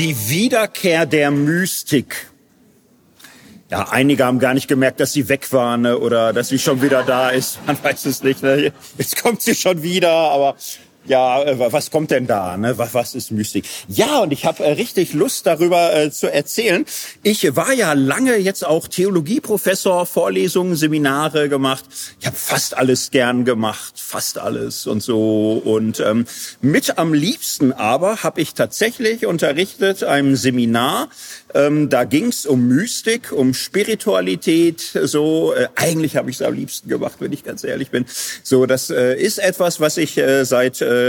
Die Wiederkehr der Mystik. Ja, einige haben gar nicht gemerkt, dass sie weg waren ne, oder dass sie schon wieder da ist. Man weiß es nicht. Ne? Jetzt kommt sie schon wieder, aber ja, äh, was kommt denn da? Ne? Was, was ist Mystik? Ja, und ich habe äh, richtig Lust darüber äh, zu erzählen. Ich war ja lange jetzt auch Theologieprofessor, Vorlesungen, Seminare gemacht. Ich habe fast alles gern gemacht, fast alles und so. Und ähm, mit am liebsten aber habe ich tatsächlich unterrichtet einem Seminar. Ähm, da ging's um Mystik, um Spiritualität. So äh, eigentlich habe ich es am liebsten gemacht, wenn ich ganz ehrlich bin. So, das äh, ist etwas, was ich äh, seit äh,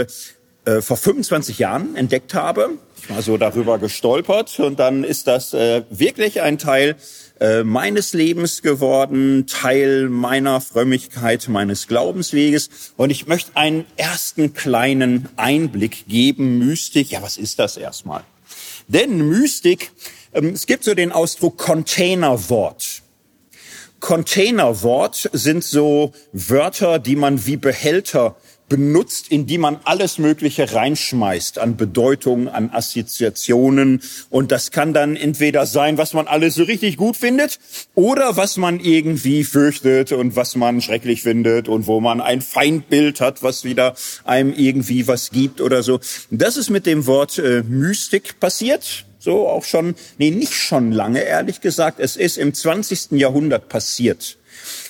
äh, vor 25 Jahren entdeckt habe. Ich war so darüber gestolpert und dann ist das äh, wirklich ein Teil äh, meines Lebens geworden, Teil meiner Frömmigkeit, meines Glaubensweges. Und ich möchte einen ersten kleinen Einblick geben. Mystik, ja, was ist das erstmal? Denn Mystik, ähm, es gibt so den Ausdruck Containerwort. Containerwort sind so Wörter, die man wie Behälter benutzt, in die man alles Mögliche reinschmeißt an Bedeutung, an Assoziationen. Und das kann dann entweder sein, was man alles so richtig gut findet oder was man irgendwie fürchtet und was man schrecklich findet und wo man ein Feindbild hat, was wieder einem irgendwie was gibt oder so. Das ist mit dem Wort äh, Mystik passiert so auch schon, nee, nicht schon lange, ehrlich gesagt. Es ist im 20. Jahrhundert passiert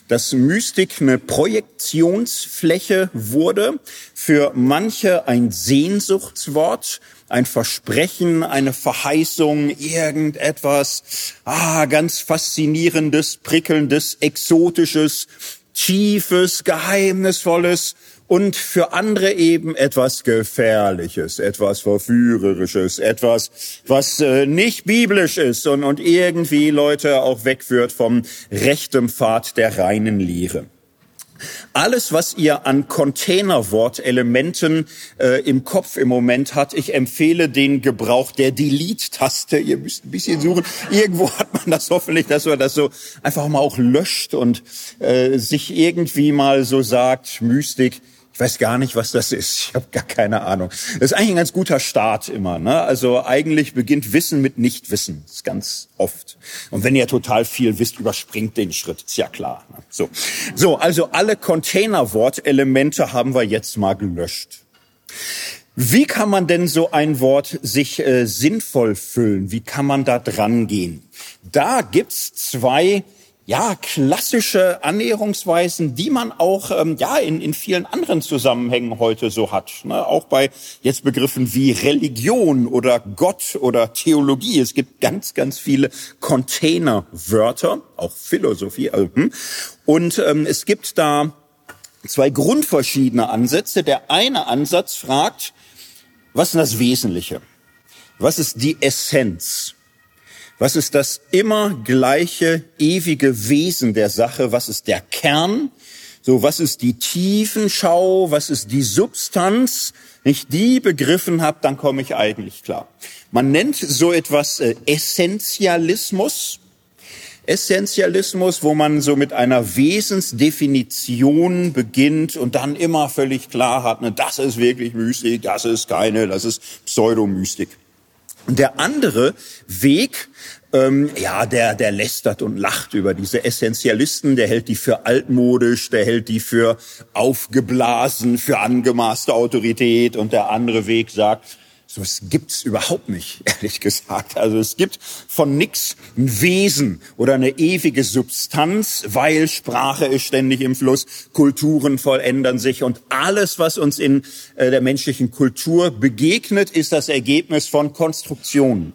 dass Mystik eine Projektionsfläche wurde, für manche ein Sehnsuchtswort, ein Versprechen, eine Verheißung, irgendetwas, ah, ganz faszinierendes, prickelndes, exotisches, tiefes, geheimnisvolles, und für andere eben etwas Gefährliches, etwas Verführerisches, etwas, was äh, nicht biblisch ist und, und irgendwie Leute auch wegführt vom rechten Pfad der reinen Lehre. Alles, was ihr an Containerwort-Elementen äh, im Kopf im Moment hat, ich empfehle den Gebrauch der Delete-Taste. Ihr müsst ein bisschen suchen. Irgendwo hat man das hoffentlich, dass man das so einfach mal auch löscht und äh, sich irgendwie mal so sagt, Mystik, ich weiß gar nicht, was das ist. Ich habe gar keine Ahnung. Das ist eigentlich ein ganz guter Start immer. Ne? Also eigentlich beginnt Wissen mit Nichtwissen. Das ist ganz oft. Und wenn ihr total viel wisst, überspringt den Schritt. Ist ja klar. Ne? So. so, also alle Containerwort-Elemente haben wir jetzt mal gelöscht. Wie kann man denn so ein Wort sich äh, sinnvoll füllen? Wie kann man da dran gehen? Da gibt's zwei ja, klassische Annäherungsweisen, die man auch ähm, ja in, in vielen anderen Zusammenhängen heute so hat. Ne? Auch bei jetzt Begriffen wie Religion oder Gott oder Theologie. Es gibt ganz, ganz viele Containerwörter, auch Philosophie. Also, hm. Und ähm, es gibt da zwei grundverschiedene Ansätze. Der eine Ansatz fragt, was ist das Wesentliche? Was ist die Essenz? Was ist das immer gleiche, ewige Wesen der Sache? Was ist der Kern? So, was ist die Tiefenschau? Was ist die Substanz? Wenn ich die begriffen habe, dann komme ich eigentlich klar. Man nennt so etwas äh, Essentialismus. Essentialismus, wo man so mit einer Wesensdefinition beginnt und dann immer völlig klar hat, ne, das ist wirklich Mystik, das ist keine, das ist Pseudomystik. Der andere Weg, ähm, ja, der, der lästert und lacht über diese Essentialisten, der hält die für altmodisch, der hält die für aufgeblasen, für angemaßte Autorität. Und der andere Weg sagt, so was gibt's überhaupt nicht, ehrlich gesagt. Also es gibt von nix ein Wesen oder eine ewige Substanz, weil Sprache ist ständig im Fluss, Kulturen vollendern sich und alles, was uns in äh, der menschlichen Kultur begegnet, ist das Ergebnis von Konstruktionen.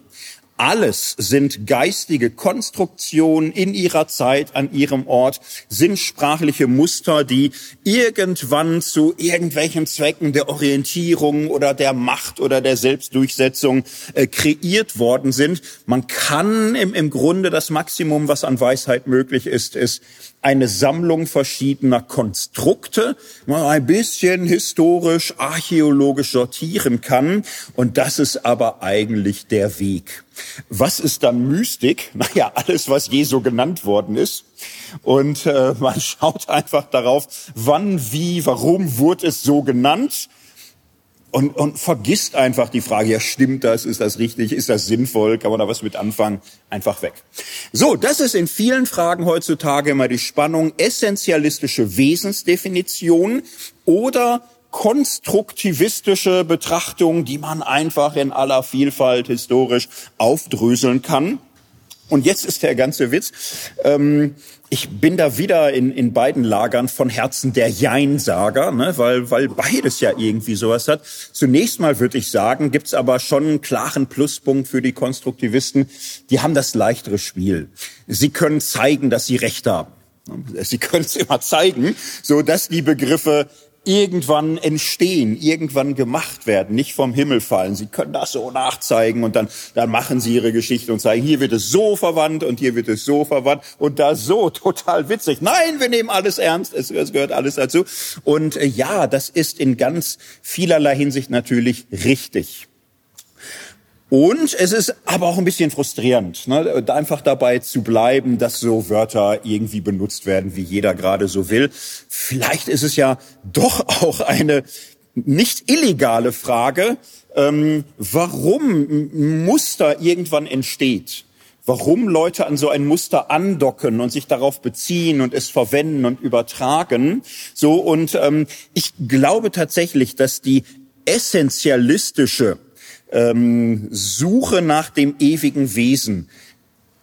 Alles sind geistige Konstruktionen in ihrer Zeit, an ihrem Ort, sind sprachliche Muster, die irgendwann zu irgendwelchen Zwecken der Orientierung oder der Macht oder der Selbstdurchsetzung äh, kreiert worden sind. Man kann im, im Grunde das Maximum, was an Weisheit möglich ist, ist eine Sammlung verschiedener Konstrukte, man ein bisschen historisch, archäologisch sortieren kann. Und das ist aber eigentlich der Weg. Was ist dann Mystik? Naja, alles, was je so genannt worden ist. Und äh, man schaut einfach darauf, wann, wie, warum wurde es so genannt und, und vergisst einfach die Frage, ja, stimmt das, ist das richtig, ist das sinnvoll, kann man da was mit anfangen? Einfach weg. So, das ist in vielen Fragen heutzutage immer die Spannung essentialistische Wesensdefinition oder konstruktivistische Betrachtung, die man einfach in aller Vielfalt historisch aufdröseln kann. Und jetzt ist der ganze Witz. Ähm, ich bin da wieder in, in beiden Lagern von Herzen der Jein-Sager, ne, weil, weil beides ja irgendwie sowas hat. Zunächst mal würde ich sagen, gibt's aber schon einen klaren Pluspunkt für die Konstruktivisten. Die haben das leichtere Spiel. Sie können zeigen, dass sie Recht haben. Sie können es immer zeigen, so dass die Begriffe irgendwann entstehen, irgendwann gemacht werden, nicht vom Himmel fallen. Sie können das so nachzeigen und dann, dann machen sie ihre Geschichte und zeigen, hier wird es so verwandt und hier wird es so verwandt und da so total witzig. Nein, wir nehmen alles ernst, es, es gehört alles dazu. Und äh, ja, das ist in ganz vielerlei Hinsicht natürlich richtig. Und es ist aber auch ein bisschen frustrierend, ne, einfach dabei zu bleiben, dass so Wörter irgendwie benutzt werden, wie jeder gerade so will. Vielleicht ist es ja doch auch eine nicht illegale Frage, ähm, warum Muster irgendwann entsteht. Warum Leute an so ein Muster andocken und sich darauf beziehen und es verwenden und übertragen. So und ähm, ich glaube tatsächlich, dass die essentialistische ähm, Suche nach dem ewigen Wesen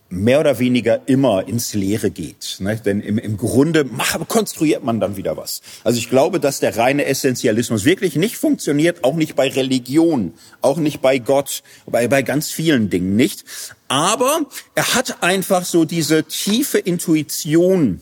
mehr oder weniger immer ins Leere geht. Ne? Denn im, im Grunde mach, konstruiert man dann wieder was. Also ich glaube, dass der reine Essentialismus wirklich nicht funktioniert, auch nicht bei Religion, auch nicht bei Gott, bei, bei ganz vielen Dingen nicht. Aber er hat einfach so diese tiefe Intuition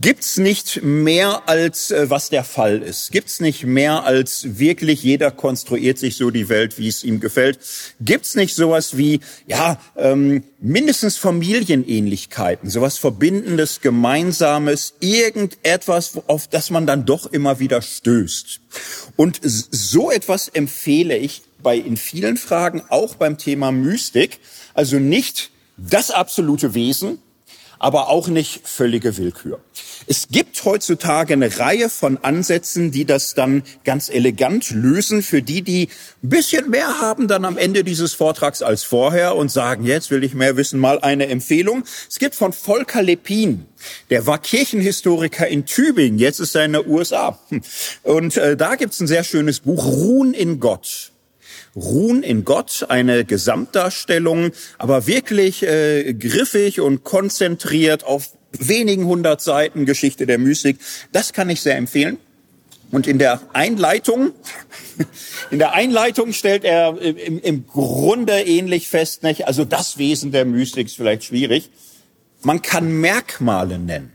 Gibt's nicht mehr als äh, was der Fall ist? Gibt's nicht mehr als wirklich jeder konstruiert sich so die Welt, wie es ihm gefällt? Gibt's nicht sowas wie ja ähm, mindestens Familienähnlichkeiten, sowas Verbindendes, Gemeinsames, irgendetwas, auf das man dann doch immer wieder stößt? Und so etwas empfehle ich bei in vielen Fragen, auch beim Thema Mystik, also nicht das absolute Wesen, aber auch nicht völlige Willkür. Es gibt heutzutage eine Reihe von Ansätzen, die das dann ganz elegant lösen. Für die, die ein bisschen mehr haben dann am Ende dieses Vortrags als vorher und sagen, jetzt will ich mehr wissen, mal eine Empfehlung. Es gibt von Volker Lepin, der war Kirchenhistoriker in Tübingen, jetzt ist er in den USA. Und äh, da gibt's ein sehr schönes Buch, Ruhen in Gott. Ruhen in Gott, eine Gesamtdarstellung, aber wirklich äh, griffig und konzentriert auf wenigen hundert Seiten Geschichte der Mystik. Das kann ich sehr empfehlen. Und in der Einleitung, in der Einleitung stellt er im, im Grunde ähnlich fest, nicht? Also das Wesen der Mystik ist vielleicht schwierig. Man kann Merkmale nennen.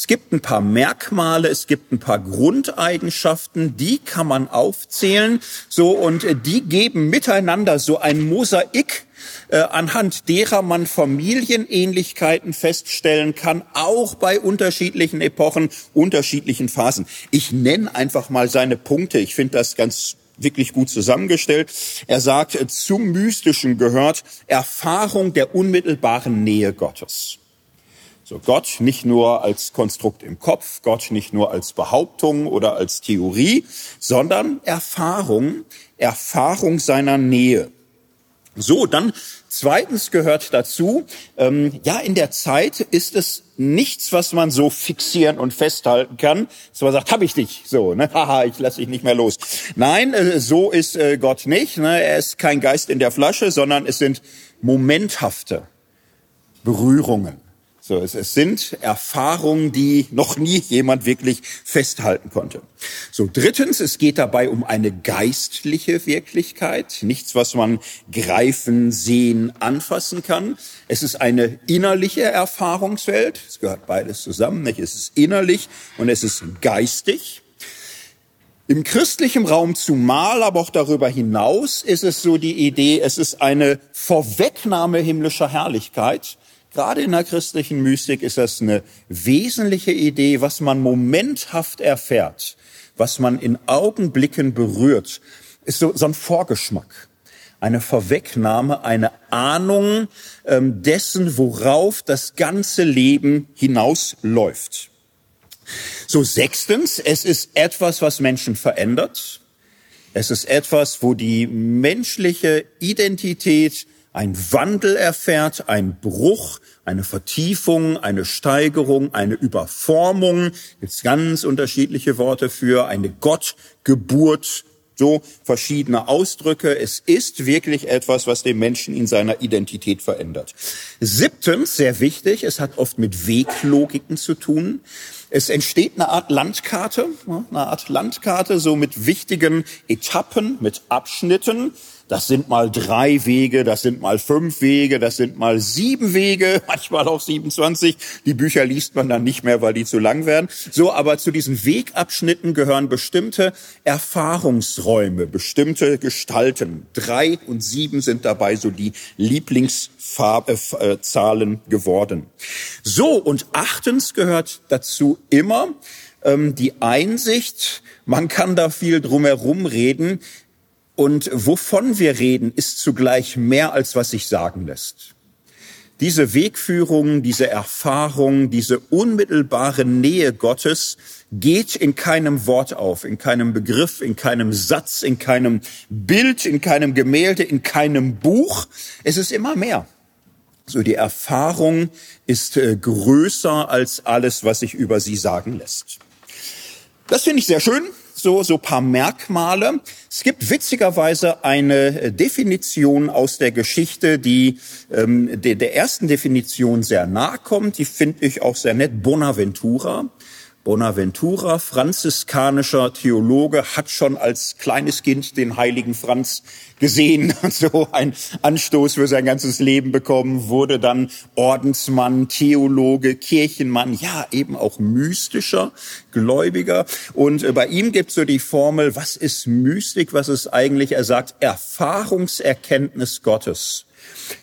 Es gibt ein paar Merkmale, es gibt ein paar Grundeigenschaften, die kann man aufzählen, so und äh, die geben miteinander so ein Mosaik, äh, anhand derer man Familienähnlichkeiten feststellen kann, auch bei unterschiedlichen Epochen, unterschiedlichen Phasen. Ich nenne einfach mal seine Punkte. Ich finde das ganz wirklich gut zusammengestellt. Er sagt, äh, zum Mystischen gehört Erfahrung der unmittelbaren Nähe Gottes. So Gott nicht nur als Konstrukt im Kopf, Gott nicht nur als Behauptung oder als Theorie, sondern Erfahrung, Erfahrung seiner Nähe. So, dann zweitens gehört dazu, ähm, ja, in der Zeit ist es nichts, was man so fixieren und festhalten kann, dass man sagt, hab ich dich, so, ne, haha, ich lass dich nicht mehr los. Nein, äh, so ist äh, Gott nicht, ne? er ist kein Geist in der Flasche, sondern es sind momenthafte Berührungen. So, es, es sind Erfahrungen, die noch nie jemand wirklich festhalten konnte. So, drittens, es geht dabei um eine geistliche Wirklichkeit, nichts, was man greifen, sehen, anfassen kann. Es ist eine innerliche Erfahrungswelt. Es gehört beides zusammen. Nicht? Es ist innerlich und es ist geistig. Im christlichen Raum zumal, aber auch darüber hinaus ist es so die Idee, es ist eine Vorwegnahme himmlischer Herrlichkeit Gerade in der christlichen Mystik ist das eine wesentliche Idee, was man momenthaft erfährt, was man in Augenblicken berührt, ist so, so ein Vorgeschmack, eine Vorwegnahme, eine Ahnung ähm, dessen, worauf das ganze Leben hinausläuft. So sechstens, es ist etwas, was Menschen verändert. Es ist etwas, wo die menschliche Identität ein Wandel erfährt, ein Bruch, eine Vertiefung, eine Steigerung, eine Überformung, jetzt ganz unterschiedliche Worte für, eine Gottgeburt, so verschiedene Ausdrücke. Es ist wirklich etwas, was den Menschen in seiner Identität verändert. Siebtens, sehr wichtig, es hat oft mit Weglogiken zu tun. Es entsteht eine Art Landkarte, eine Art Landkarte, so mit wichtigen Etappen, mit Abschnitten. Das sind mal drei Wege, das sind mal fünf Wege, das sind mal sieben Wege, manchmal auch 27. Die Bücher liest man dann nicht mehr, weil die zu lang werden. So, aber zu diesen Wegabschnitten gehören bestimmte Erfahrungsräume, bestimmte Gestalten. Drei und sieben sind dabei so die Lieblingszahlen geworden. So, und achtens gehört dazu immer ähm, die Einsicht, man kann da viel drumherum reden, und wovon wir reden, ist zugleich mehr, als was sich sagen lässt. Diese Wegführung, diese Erfahrung, diese unmittelbare Nähe Gottes geht in keinem Wort auf, in keinem Begriff, in keinem Satz, in keinem Bild, in keinem Gemälde, in keinem Buch. Es ist immer mehr. So die Erfahrung ist äh, größer als alles, was sich über sie sagen lässt. Das finde ich sehr schön so so paar Merkmale. Es gibt witzigerweise eine Definition aus der Geschichte, die ähm, der, der ersten Definition sehr nahe kommt. Die finde ich auch sehr nett. Bonaventura. Bonaventura, franziskanischer Theologe, hat schon als kleines Kind den heiligen Franz gesehen so ein Anstoß für sein ganzes Leben bekommen, wurde dann Ordensmann, Theologe, Kirchenmann, ja eben auch mystischer Gläubiger. Und äh, bei ihm gibt es so die Formel, was ist Mystik, was ist eigentlich, er sagt, Erfahrungserkenntnis Gottes.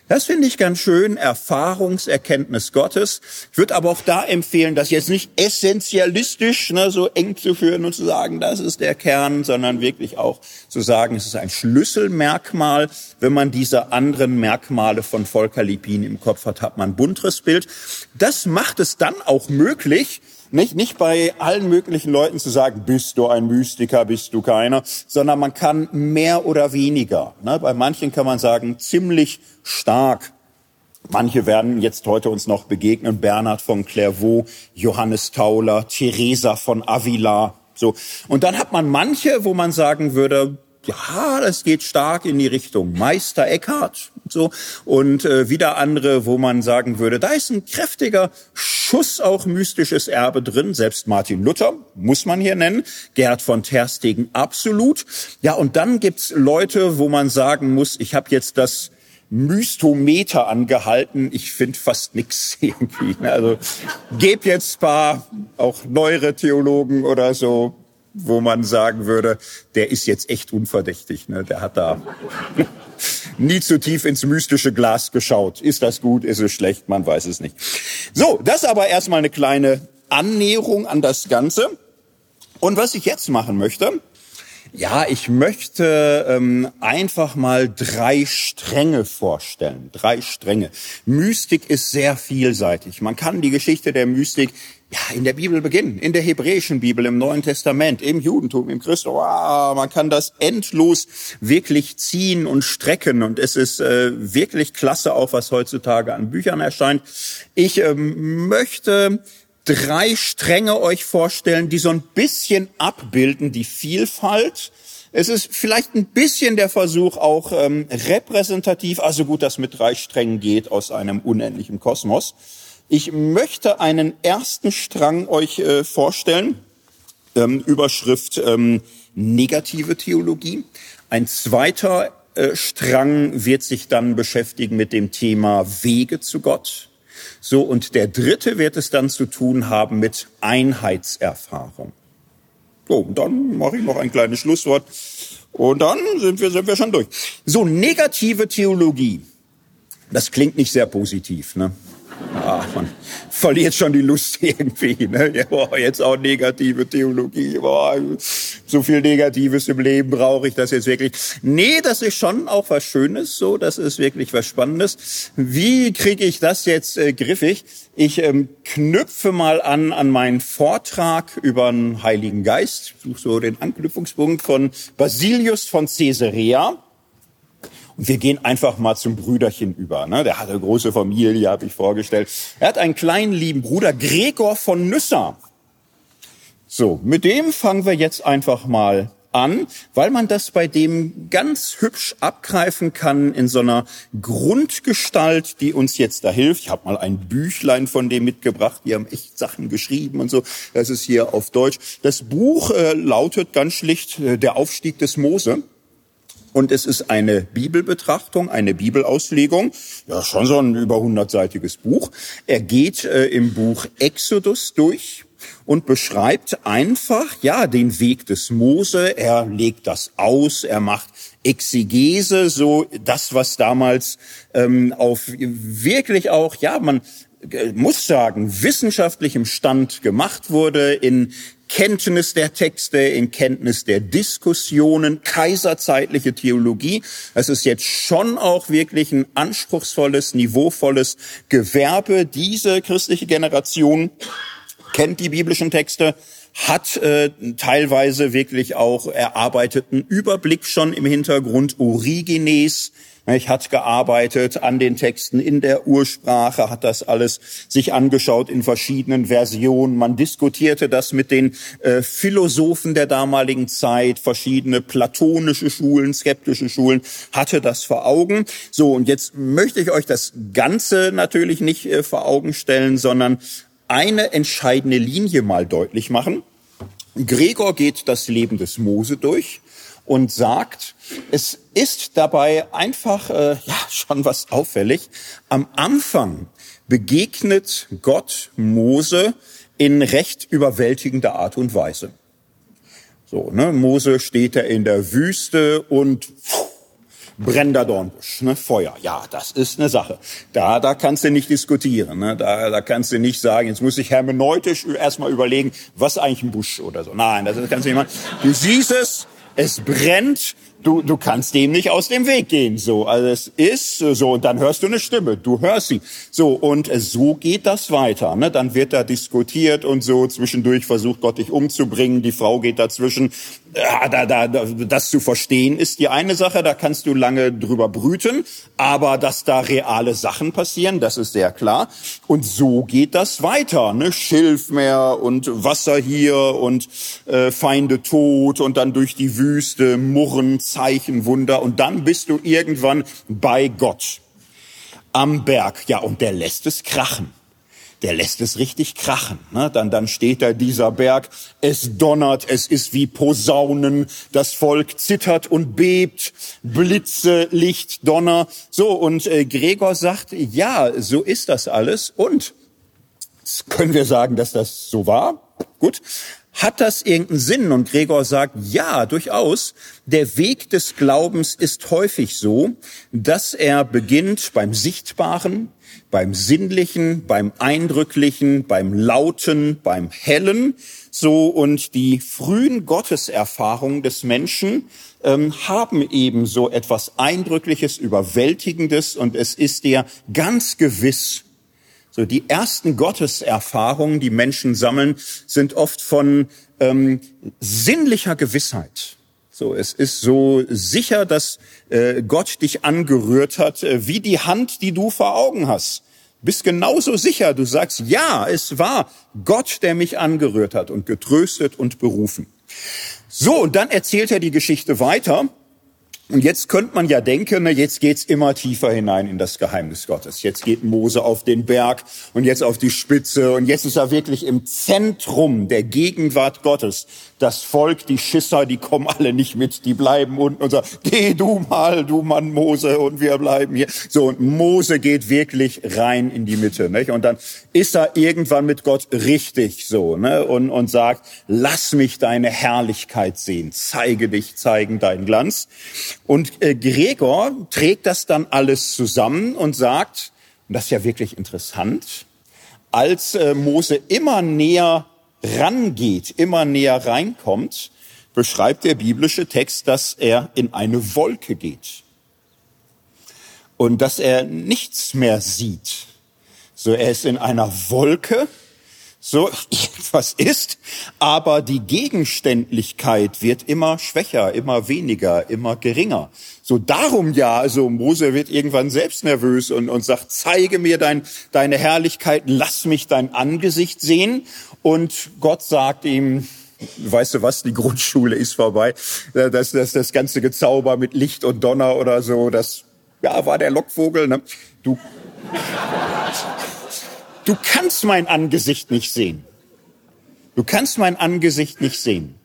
Das finde ich ganz schön, Erfahrungserkenntnis Gottes. Ich würde aber auch da empfehlen, das jetzt nicht essentialistisch ne, so eng zu führen und zu sagen, das ist der Kern, sondern wirklich auch zu sagen, es ist ein Schlüsselmerkmal. Wenn man diese anderen Merkmale von Volker Lipin im Kopf hat, hat man ein bunteres Bild. Das macht es dann auch möglich, nicht, nicht bei allen möglichen Leuten zu sagen, bist du ein Mystiker, bist du keiner, sondern man kann mehr oder weniger. Ne? Bei manchen kann man sagen, ziemlich stark. Manche werden jetzt heute uns noch begegnen. Bernhard von Clairvaux, Johannes Tauler, Teresa von Avila. So. Und dann hat man manche, wo man sagen würde, ja, das geht stark in die Richtung Meister Eckhart so und äh, wieder andere, wo man sagen würde, da ist ein kräftiger Schuss auch mystisches Erbe drin. Selbst Martin Luther muss man hier nennen, Gerd von Terstegen absolut. Ja, und dann gibt's Leute, wo man sagen muss, ich habe jetzt das Mystometer angehalten. Ich finde fast nix irgendwie. Also geb jetzt paar auch neuere Theologen oder so wo man sagen würde, der ist jetzt echt unverdächtig. Ne? Der hat da nie zu tief ins mystische Glas geschaut. Ist das gut, ist es schlecht, man weiß es nicht. So, das aber erstmal eine kleine Annäherung an das Ganze. Und was ich jetzt machen möchte, ja, ich möchte ähm, einfach mal drei Stränge vorstellen. Drei Stränge. Mystik ist sehr vielseitig. Man kann die Geschichte der Mystik ja, in der Bibel beginnen, in der hebräischen Bibel, im Neuen Testament, im Judentum, im Christentum. Wow, man kann das endlos wirklich ziehen und strecken und es ist äh, wirklich klasse, auch was heutzutage an Büchern erscheint. Ich ähm, möchte drei Stränge euch vorstellen, die so ein bisschen abbilden die Vielfalt. Es ist vielleicht ein bisschen der Versuch auch ähm, repräsentativ, also gut, dass mit drei Strängen geht aus einem unendlichen Kosmos. Ich möchte einen ersten Strang euch äh, vorstellen. Ähm, Überschrift ähm, negative Theologie. Ein zweiter äh, Strang wird sich dann beschäftigen mit dem Thema Wege zu Gott. So, und der dritte wird es dann zu tun haben mit Einheitserfahrung. So, und dann mache ich noch ein kleines Schlusswort. Und dann sind wir, sind wir schon durch. So, negative Theologie. Das klingt nicht sehr positiv, ne? Ah, man verliert schon die Lust irgendwie. Ne? Ja, boah, jetzt auch negative Theologie. Boah, so viel Negatives im Leben brauche ich das jetzt wirklich. Nee, das ist schon auch was Schönes. So, das ist wirklich was Spannendes. Wie kriege ich das jetzt äh, griffig? Ich ähm, knüpfe mal an an meinen Vortrag über den Heiligen Geist. Suche so den Anknüpfungspunkt von Basilius von Caesarea. Und wir gehen einfach mal zum Brüderchen über. Ne? Der hat eine große Familie, habe ich vorgestellt. Er hat einen kleinen lieben Bruder, Gregor von Nyssa. So, mit dem fangen wir jetzt einfach mal an, weil man das bei dem ganz hübsch abgreifen kann in so einer Grundgestalt, die uns jetzt da hilft. Ich habe mal ein Büchlein von dem mitgebracht, die haben echt Sachen geschrieben und so. Das ist hier auf Deutsch. Das Buch äh, lautet ganz schlicht äh, Der Aufstieg des Mose. Und es ist eine Bibelbetrachtung, eine Bibelauslegung. Ja, schon so ein über hundertseitiges Buch. Er geht äh, im Buch Exodus durch und beschreibt einfach, ja, den Weg des Mose. Er legt das aus, er macht Exegese, so das, was damals ähm, auf wirklich auch, ja, man äh, muss sagen, wissenschaftlichem Stand gemacht wurde in Kenntnis der Texte, in Kenntnis der Diskussionen, kaiserzeitliche Theologie. Es ist jetzt schon auch wirklich ein anspruchsvolles, niveauvolles Gewerbe. Diese christliche Generation kennt die biblischen Texte, hat äh, teilweise wirklich auch erarbeiteten Überblick schon im Hintergrund. Origenes ich hat gearbeitet an den Texten in der Ursprache, hat das alles sich angeschaut in verschiedenen Versionen. Man diskutierte das mit den äh, Philosophen der damaligen Zeit, verschiedene platonische Schulen, skeptische Schulen, hatte das vor Augen. So, und jetzt möchte ich euch das Ganze natürlich nicht äh, vor Augen stellen, sondern eine entscheidende Linie mal deutlich machen. Gregor geht das Leben des Mose durch und sagt, es ist dabei einfach äh, ja schon was auffällig. Am Anfang begegnet Gott Mose in recht überwältigender Art und Weise. So, ne, Mose steht da in der Wüste und pff, brennender Dornbusch, ne, Feuer. Ja, das ist eine Sache. Da, da kannst du nicht diskutieren. Ne? Da, da kannst du nicht sagen, jetzt muss ich hermeneutisch erstmal überlegen, was eigentlich ein Busch oder so. Nein, das kannst du nicht machen. Du siehst es, es brennt, du, du kannst dem nicht aus dem Weg gehen. So, also es ist so, und dann hörst du eine Stimme, du hörst sie. So, und so geht das weiter. Ne? Dann wird da diskutiert und so, zwischendurch versucht Gott dich umzubringen, die Frau geht dazwischen. Ja, da, da, das zu verstehen ist die eine Sache, da kannst du lange drüber brüten, aber dass da reale Sachen passieren, das ist sehr klar. Und so geht das weiter. Ne? Schilfmeer und Wasser hier und äh, Feinde tot und dann durch die Wüste, Murren, Zeichen, Wunder und dann bist du irgendwann bei Gott am Berg. Ja, und der lässt es krachen der lässt es richtig krachen. Ne? Dann, dann steht da dieser Berg, es donnert, es ist wie Posaunen, das Volk zittert und bebt, Blitze, Licht, Donner. So, und äh, Gregor sagt, ja, so ist das alles. Und können wir sagen, dass das so war? Gut. Hat das irgendeinen Sinn? Und Gregor sagt, ja, durchaus. Der Weg des Glaubens ist häufig so, dass er beginnt beim Sichtbaren, beim Sinnlichen, beim Eindrücklichen, beim Lauten, beim Hellen. So und die frühen Gotteserfahrungen des Menschen ähm, haben eben so etwas Eindrückliches, Überwältigendes und es ist dir ganz gewiss, so die ersten Gotteserfahrungen, die Menschen sammeln, sind oft von ähm, sinnlicher Gewissheit. So, es ist so sicher, dass äh, Gott dich angerührt hat, äh, wie die Hand, die du vor Augen hast. Bist genauso sicher, du sagst, ja, es war Gott, der mich angerührt hat und getröstet und berufen. So, und dann erzählt er die Geschichte weiter und jetzt könnte man ja denken, na, jetzt geht's immer tiefer hinein in das Geheimnis Gottes. Jetzt geht Mose auf den Berg und jetzt auf die Spitze und jetzt ist er wirklich im Zentrum der Gegenwart Gottes. Das Volk, die Schisser, die kommen alle nicht mit, die bleiben unten und sagen, geh du mal, du Mann Mose und wir bleiben hier. So, und Mose geht wirklich rein in die Mitte. Nicht? Und dann ist er irgendwann mit Gott richtig so ne? und, und sagt, lass mich deine Herrlichkeit sehen, zeige dich, zeigen deinen Glanz. Und äh, Gregor trägt das dann alles zusammen und sagt, Und das ist ja wirklich interessant. Als äh, Mose immer näher rangeht, immer näher reinkommt, beschreibt der biblische Text, dass er in eine Wolke geht und dass er nichts mehr sieht. So, er ist in einer Wolke, so etwas ist, aber die Gegenständlichkeit wird immer schwächer, immer weniger, immer geringer. So darum ja, also Mose wird irgendwann selbst nervös und, und sagt, zeige mir dein, deine Herrlichkeit, lass mich dein Angesicht sehen. Und Gott sagt ihm, weißt du was, die Grundschule ist vorbei. Das, das, das ganze Gezauber mit Licht und Donner oder so, das ja, war der Lockvogel. Ne? Du, du kannst mein Angesicht nicht sehen. Du kannst mein Angesicht nicht sehen.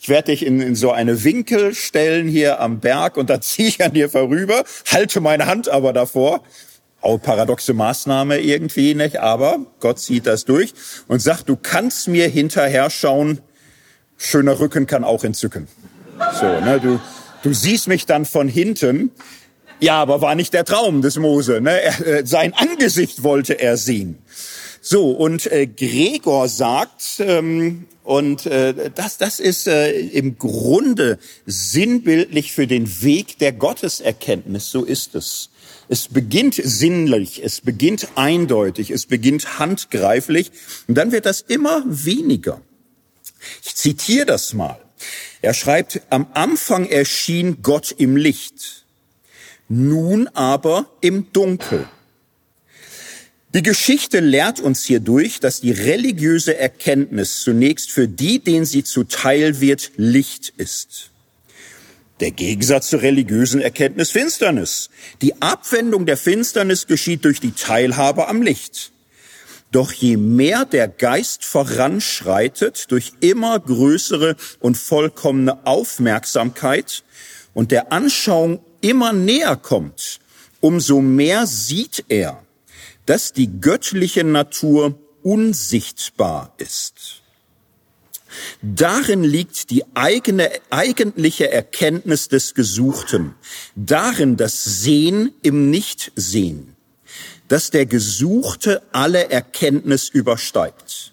Ich werde dich in, in so eine Winkel stellen hier am Berg und da ziehe ich an dir vorüber, halte meine Hand aber davor. Auch paradoxe Maßnahme irgendwie, nicht? Aber Gott zieht das durch und sagt, du kannst mir hinterher schauen, schöner Rücken kann auch entzücken. So, ne, du, du siehst mich dann von hinten. Ja, aber war nicht der Traum des Mose. Ne? Er, äh, sein Angesicht wollte er sehen. So, und äh, Gregor sagt, ähm, und äh, das, das ist äh, im Grunde sinnbildlich für den Weg der Gotteserkenntnis, so ist es. Es beginnt sinnlich, es beginnt eindeutig, es beginnt handgreiflich und dann wird das immer weniger. Ich zitiere das mal. Er schreibt, am Anfang erschien Gott im Licht, nun aber im Dunkel. Die Geschichte lehrt uns hierdurch, dass die religiöse Erkenntnis zunächst für die, denen sie zuteil wird, Licht ist. Der Gegensatz zur religiösen Erkenntnis Finsternis. Die Abwendung der Finsternis geschieht durch die Teilhabe am Licht. Doch je mehr der Geist voranschreitet durch immer größere und vollkommene Aufmerksamkeit und der Anschauung immer näher kommt, umso mehr sieht er, dass die göttliche Natur unsichtbar ist. Darin liegt die eigene, eigentliche Erkenntnis des Gesuchten, darin das Sehen im Nichtsehen dass der Gesuchte alle Erkenntnis übersteigt.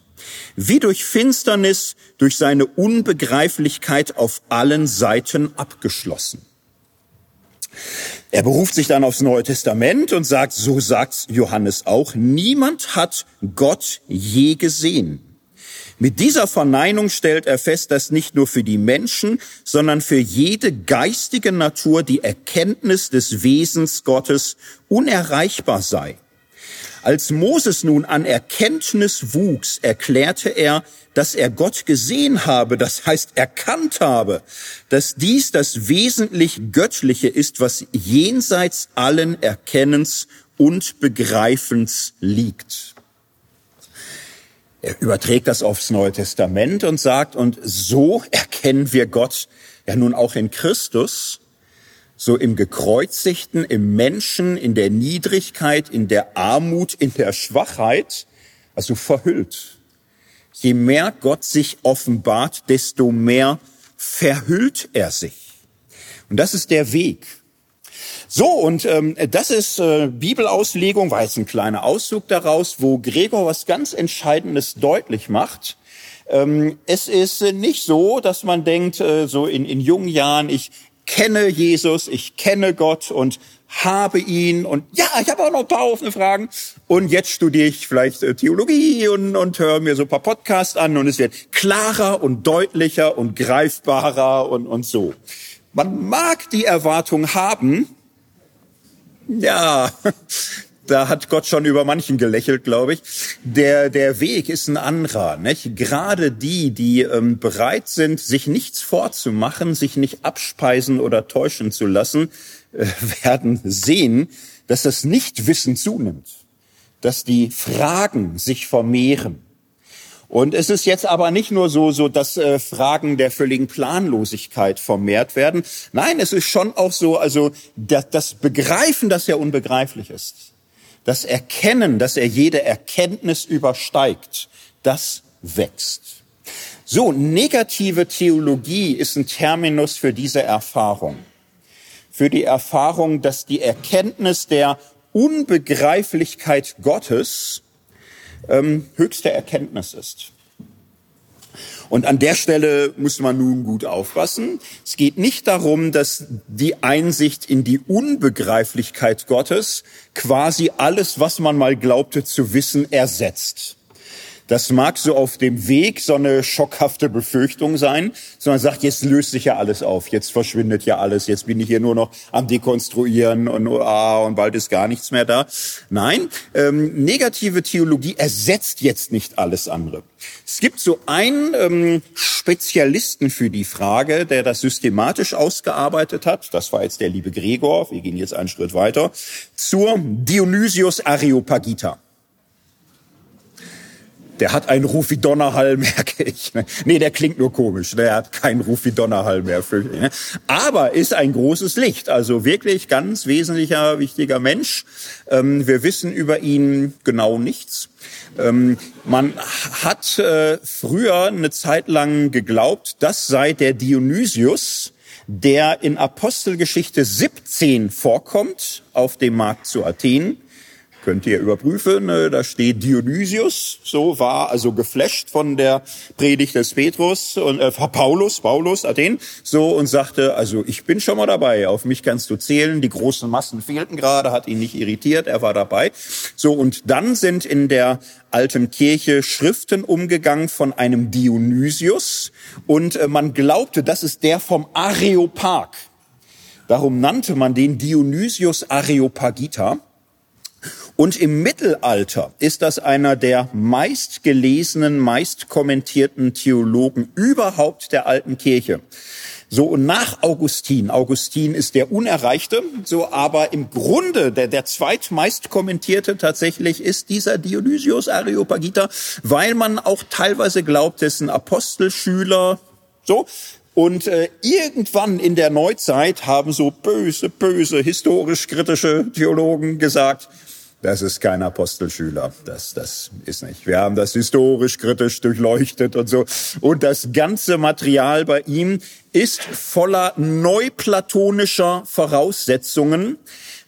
Wie durch Finsternis, durch seine Unbegreiflichkeit auf allen Seiten abgeschlossen. Er beruft sich dann aufs Neue Testament und sagt, so sagt Johannes auch, niemand hat Gott je gesehen. Mit dieser Verneinung stellt er fest, dass nicht nur für die Menschen, sondern für jede geistige Natur die Erkenntnis des Wesens Gottes unerreichbar sei. Als Moses nun an Erkenntnis wuchs, erklärte er, dass er Gott gesehen habe, das heißt erkannt habe, dass dies das wesentlich Göttliche ist, was jenseits allen Erkennens und Begreifens liegt. Er überträgt das aufs Neue Testament und sagt, und so erkennen wir Gott ja nun auch in Christus, so im Gekreuzigten, im Menschen, in der Niedrigkeit, in der Armut, in der Schwachheit, also verhüllt. Je mehr Gott sich offenbart, desto mehr verhüllt er sich. Und das ist der Weg. So, und ähm, das ist äh, Bibelauslegung, war jetzt ein kleiner Auszug daraus, wo Gregor was ganz Entscheidendes deutlich macht. Ähm, es ist nicht so, dass man denkt, äh, so in, in jungen Jahren, ich, kenne Jesus, ich kenne Gott und habe ihn und ja, ich habe auch noch ein paar offene Fragen und jetzt studiere ich vielleicht äh, Theologie und, und höre mir so ein paar Podcasts an und es wird klarer und deutlicher und greifbarer und, und so. Man mag die Erwartung haben, ja, da hat Gott schon über manchen gelächelt, glaube ich. Der, der Weg ist ein anderer. Nicht? Gerade die, die ähm, bereit sind, sich nichts vorzumachen, sich nicht abspeisen oder täuschen zu lassen, äh, werden sehen, dass das Nichtwissen zunimmt, dass die Fragen sich vermehren. Und es ist jetzt aber nicht nur so, so dass äh, Fragen der völligen Planlosigkeit vermehrt werden. Nein, es ist schon auch so, also das, das Begreifen, das ja unbegreiflich ist das Erkennen, dass er jede Erkenntnis übersteigt, das wächst. So, negative Theologie ist ein Terminus für diese Erfahrung. Für die Erfahrung, dass die Erkenntnis der Unbegreiflichkeit Gottes ähm, höchste Erkenntnis ist. Und an der Stelle muss man nun gut aufpassen. Es geht nicht darum, dass die Einsicht in die Unbegreiflichkeit Gottes quasi alles, was man mal glaubte zu wissen, ersetzt. Das mag so auf dem Weg so eine schockhafte Befürchtung sein, sondern sagt, jetzt löst sich ja alles auf, jetzt verschwindet ja alles, jetzt bin ich hier nur noch am Dekonstruieren und, ah, und bald ist gar nichts mehr da. Nein, ähm, negative Theologie ersetzt jetzt nicht alles andere. Es gibt so einen ähm, Spezialisten für die Frage, der das systematisch ausgearbeitet hat. Das war jetzt der liebe Gregor. Wir gehen jetzt einen Schritt weiter zur Dionysius Areopagita der hat einen Ruf wie Donnerhall, merke ich. Ne? Nee, der klingt nur komisch. Der hat keinen Ruf wie Donnerhall mehr. Ne? Aber ist ein großes Licht. Also wirklich ganz wesentlicher, wichtiger Mensch. Ähm, wir wissen über ihn genau nichts. Ähm, man hat äh, früher eine Zeit lang geglaubt, das sei der Dionysius, der in Apostelgeschichte 17 vorkommt auf dem Markt zu Athen Könnt ihr überprüfen, ne? da steht Dionysius, so war also geflasht von der Predigt des Petrus und äh, Paulus, Paulus, Athen, so und sagte, also ich bin schon mal dabei, auf mich kannst du zählen, die großen Massen fehlten gerade, hat ihn nicht irritiert, er war dabei. So und dann sind in der alten Kirche Schriften umgegangen von einem Dionysius und äh, man glaubte, das ist der vom Areopag. Darum nannte man den Dionysius Areopagita. Und im Mittelalter ist das einer der meistgelesenen, meist kommentierten Theologen überhaupt der alten Kirche. So, und nach Augustin, Augustin ist der Unerreichte, so, aber im Grunde der, der zweitmeist kommentierte tatsächlich ist dieser Dionysius Areopagita, weil man auch teilweise glaubt, dessen Apostelschüler, so, und äh, irgendwann in der Neuzeit haben so böse, böse, historisch kritische Theologen gesagt, das ist kein Apostelschüler. Das, das ist nicht. Wir haben das historisch kritisch durchleuchtet und so. Und das ganze Material bei ihm ist voller neuplatonischer Voraussetzungen,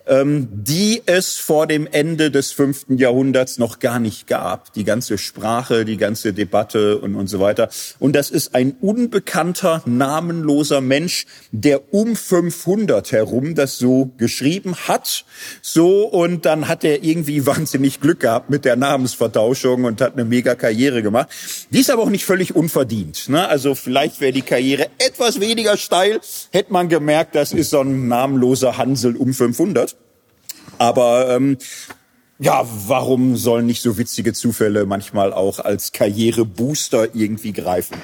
ähm, die es vor dem Ende des fünften Jahrhunderts noch gar nicht gab. Die ganze Sprache, die ganze Debatte und, und so weiter. Und das ist ein unbekannter, namenloser Mensch, der um 500 herum das so geschrieben hat. So, und dann hat er irgendwie wahnsinnig Glück gehabt mit der Namensvertauschung und hat eine mega Karriere gemacht. Die ist aber auch nicht völlig unverdient. Ne? Also vielleicht wäre die Karriere etwas weniger steil, hätte man gemerkt, das ist so ein namenloser Hansel um 500. Aber ähm, ja, warum sollen nicht so witzige Zufälle manchmal auch als Karrierebooster irgendwie greifen?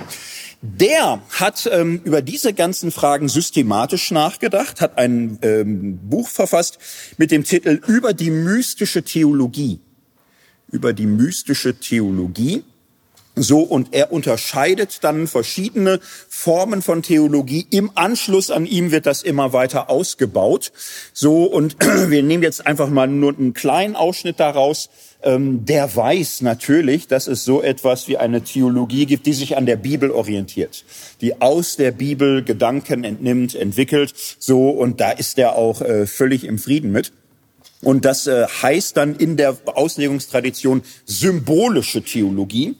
Der hat ähm, über diese ganzen Fragen systematisch nachgedacht, hat ein ähm, Buch verfasst mit dem Titel Über die mystische Theologie. Über die mystische Theologie. So, und er unterscheidet dann verschiedene Formen von Theologie. Im Anschluss an ihm wird das immer weiter ausgebaut. So, und wir nehmen jetzt einfach mal nur einen kleinen Ausschnitt daraus. Ähm, der weiß natürlich, dass es so etwas wie eine Theologie gibt, die sich an der Bibel orientiert, die aus der Bibel Gedanken entnimmt, entwickelt. So, und da ist er auch äh, völlig im Frieden mit. Und das äh, heißt dann in der Auslegungstradition symbolische Theologie.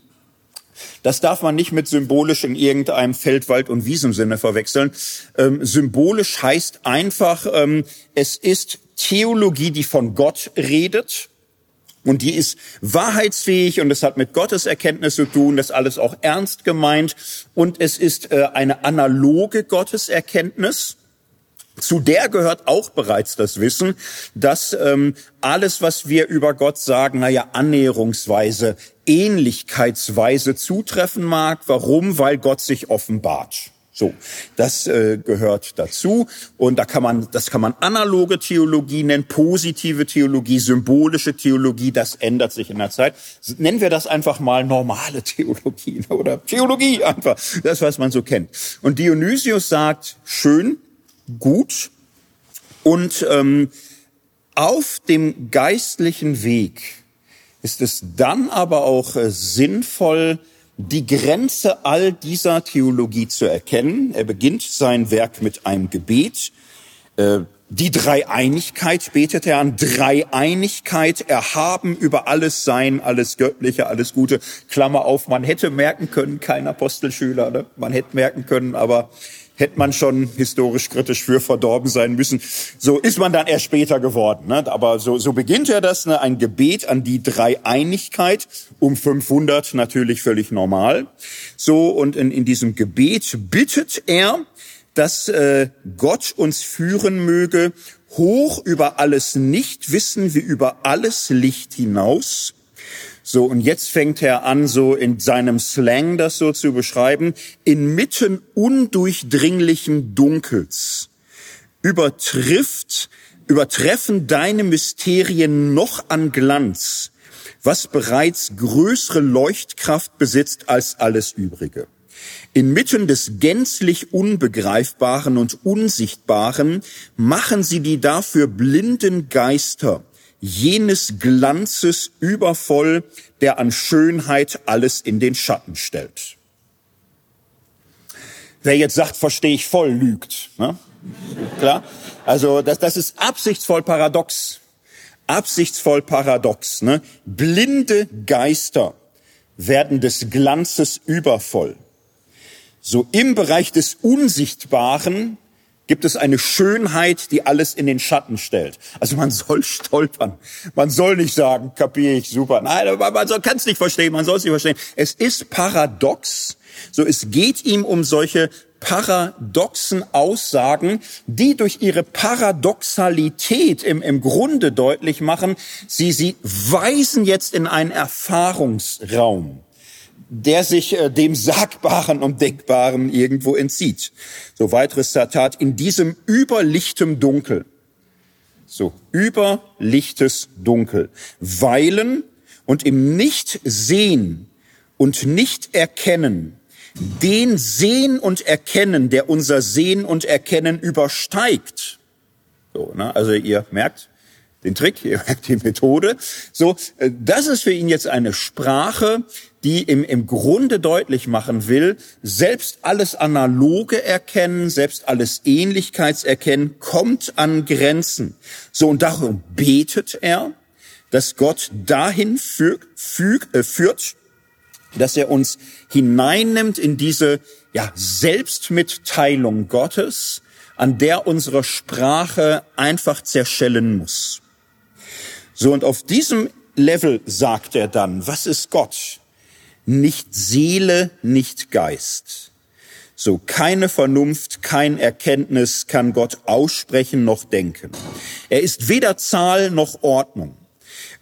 Das darf man nicht mit symbolisch in irgendeinem Feldwald- und Wiesensinne verwechseln. Ähm, symbolisch heißt einfach, ähm, es ist Theologie, die von Gott redet. Und die ist wahrheitsfähig und es hat mit Gottes Erkenntnis zu tun, das alles auch ernst gemeint. Und es ist äh, eine analoge Gotteserkenntnis. Zu der gehört auch bereits das Wissen, dass ähm, alles, was wir über Gott sagen, naja, annäherungsweise, ähnlichkeitsweise zutreffen mag. Warum? Weil Gott sich offenbart. So, das äh, gehört dazu und da kann man, das kann man analoge Theologie nennen, positive Theologie, symbolische Theologie. Das ändert sich in der Zeit. Nennen wir das einfach mal normale Theologie oder Theologie einfach, das was man so kennt. Und Dionysius sagt: Schön, gut und ähm, auf dem geistlichen Weg ist es dann aber auch äh, sinnvoll, die Grenze all dieser Theologie zu erkennen. Er beginnt sein Werk mit einem Gebet. Äh, Die Dreieinigkeit betet er an. Dreieinigkeit erhaben über alles Sein, alles Göttliche, alles Gute. Klammer auf, man hätte merken können, kein Apostelschüler, ne? man hätte merken können, aber hätte man schon historisch kritisch für verdorben sein müssen. So ist man dann erst später geworden. Ne? Aber so, so beginnt er das, ne? ein Gebet an die Dreieinigkeit, um 500 natürlich völlig normal. So, und in, in diesem Gebet bittet er, dass äh, Gott uns führen möge, hoch über alles Nichtwissen wie über alles Licht hinaus. So, und jetzt fängt er an, so in seinem Slang das so zu beschreiben, inmitten undurchdringlichen Dunkels übertrifft, übertreffen deine Mysterien noch an Glanz, was bereits größere Leuchtkraft besitzt als alles Übrige. Inmitten des gänzlich Unbegreifbaren und Unsichtbaren machen sie die dafür blinden Geister jenes Glanzes übervoll, der an Schönheit alles in den Schatten stellt. Wer jetzt sagt, verstehe ich voll, lügt. Ne? Klar? Also das, das ist absichtsvoll paradox. Absichtsvoll paradox. Ne? Blinde Geister werden des Glanzes übervoll. So im Bereich des Unsichtbaren gibt es eine Schönheit, die alles in den Schatten stellt. Also man soll stolpern. Man soll nicht sagen, kapiere ich, super. Nein, man kann es nicht verstehen, man soll es nicht verstehen. Es ist paradox. So, es geht ihm um solche paradoxen Aussagen, die durch ihre Paradoxalität im, im Grunde deutlich machen, sie, sie weisen jetzt in einen Erfahrungsraum der sich äh, dem Sagbaren und Denkbaren irgendwo entzieht. So weiteres Zitat, in diesem überlichtem Dunkel, so überlichtes Dunkel, weilen und im Nicht-Sehen und Nicht-Erkennen, den Sehen und Erkennen, der unser Sehen und Erkennen übersteigt. So, ne? Also ihr merkt, den Trick, ihr merkt die Methode. So, äh, das ist für ihn jetzt eine Sprache, die im, im Grunde deutlich machen will, selbst alles Analoge erkennen, selbst alles Ähnlichkeitserkennen kommt an Grenzen. So, und darum betet er, dass Gott dahin füg, füg, äh, führt, dass er uns hineinnimmt in diese ja, Selbstmitteilung Gottes, an der unsere Sprache einfach zerschellen muss. So, und auf diesem Level sagt er dann, was ist Gott? Nicht Seele, nicht Geist. So, keine Vernunft, kein Erkenntnis kann Gott aussprechen noch denken. Er ist weder Zahl noch Ordnung.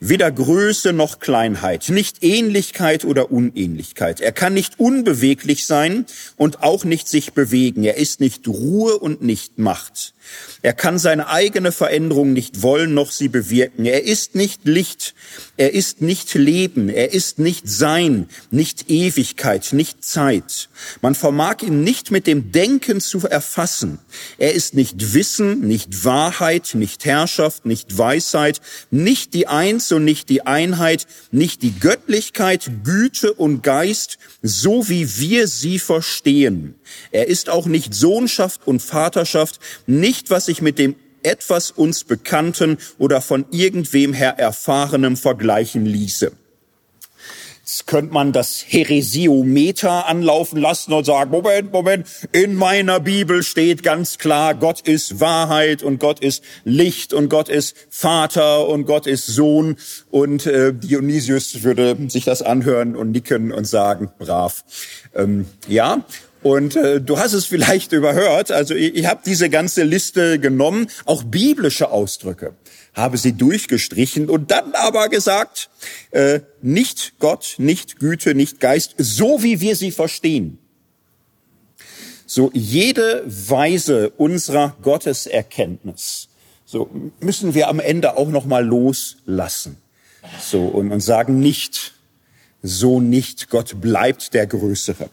Weder Größe noch Kleinheit, nicht Ähnlichkeit oder Unähnlichkeit. Er kann nicht unbeweglich sein und auch nicht sich bewegen. Er ist nicht Ruhe und nicht Macht. Er kann seine eigene Veränderung nicht wollen noch sie bewirken. Er ist nicht Licht, er ist nicht Leben, er ist nicht Sein, nicht Ewigkeit, nicht Zeit. Man vermag ihn nicht mit dem Denken zu erfassen. Er ist nicht Wissen, nicht Wahrheit, nicht Herrschaft, nicht Weisheit, nicht die Eins und nicht die Einheit, nicht die Göttlichkeit, Güte und Geist, so wie wir sie verstehen. Er ist auch nicht Sohnschaft und Vaterschaft, nicht was sich mit dem etwas uns Bekannten oder von irgendwem her Erfahrenem vergleichen ließe. Jetzt könnte man das Heresiometer anlaufen lassen und sagen, Moment, Moment, in meiner Bibel steht ganz klar, Gott ist Wahrheit und Gott ist Licht und Gott ist Vater und Gott ist Sohn. Und äh, Dionysius würde sich das anhören und nicken und sagen, brav. Ähm, ja, und äh, du hast es vielleicht überhört, also ich, ich habe diese ganze Liste genommen, auch biblische Ausdrücke, habe sie durchgestrichen und dann aber gesagt, äh, nicht Gott, nicht Güte, nicht Geist, so wie wir sie verstehen. So jede Weise unserer Gotteserkenntnis, so müssen wir am Ende auch noch mal loslassen. So und, und sagen nicht, so nicht, Gott bleibt der Größere.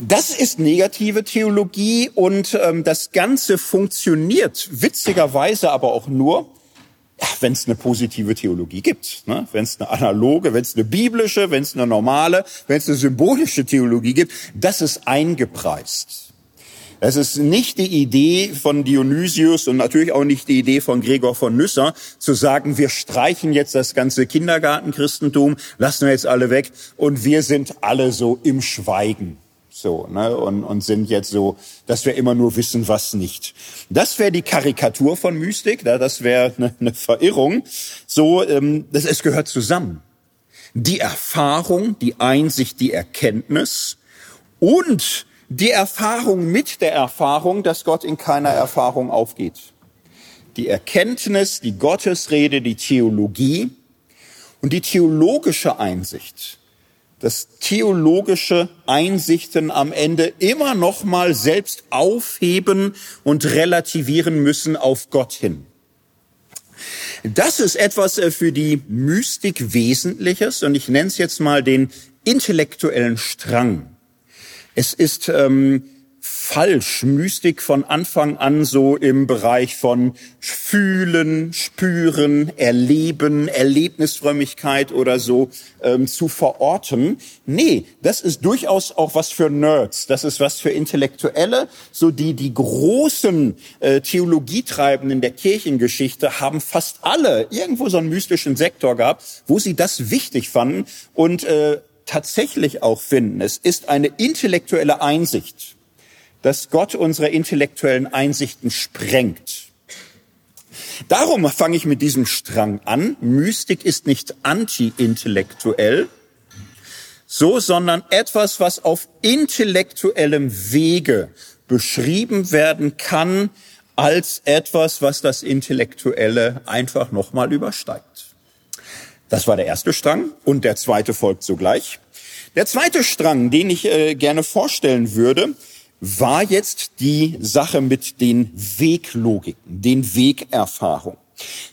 Das ist negative Theologie und ähm, das Ganze funktioniert witzigerweise aber auch nur, wenn es eine positive Theologie gibt. Ne? Wenn es eine analoge, wenn es eine biblische, wenn es eine normale, wenn es eine symbolische Theologie gibt, das ist eingepreist. Es ist nicht die Idee von Dionysius und natürlich auch nicht die Idee von Gregor von Nysser, zu sagen, wir streichen jetzt das ganze Kindergartenchristentum, lassen wir jetzt alle weg und wir sind alle so im Schweigen. So, ne, und, und sind jetzt so, dass wir immer nur wissen, was nicht. Das wäre die Karikatur von Mystik, da, das wäre eine, eine Verirrung. So, ähm, das, es gehört zusammen. Die Erfahrung, die Einsicht, die Erkenntnis und die Erfahrung mit der Erfahrung, dass Gott in keiner Erfahrung aufgeht. Die Erkenntnis, die Gottesrede, die Theologie und die theologische Einsicht, dass theologische Einsichten am Ende immer noch mal selbst aufheben und relativieren müssen auf Gott hin. Das ist etwas äh, für die Mystik Wesentliches und ich nenne es jetzt mal den intellektuellen Strang. Es ist ähm, falsch, Mystik von Anfang an so im Bereich von Fühlen, Spüren, Erleben, Erlebnisfrömmigkeit oder so ähm, zu verorten. Nee, das ist durchaus auch was für Nerds, das ist was für Intellektuelle, so die die großen äh, Theologietreibenden der Kirchengeschichte haben fast alle irgendwo so einen mystischen Sektor gehabt, wo sie das wichtig fanden und äh, tatsächlich auch finden, es ist eine intellektuelle Einsicht, dass Gott unsere intellektuellen Einsichten sprengt. Darum fange ich mit diesem Strang an. Mystik ist nicht anti-intellektuell, so, sondern etwas, was auf intellektuellem Wege beschrieben werden kann als etwas, was das Intellektuelle einfach nochmal übersteigt. Das war der erste Strang und der zweite folgt sogleich. Der zweite Strang, den ich äh, gerne vorstellen würde, war jetzt die Sache mit den Weglogiken, den Wegerfahrungen.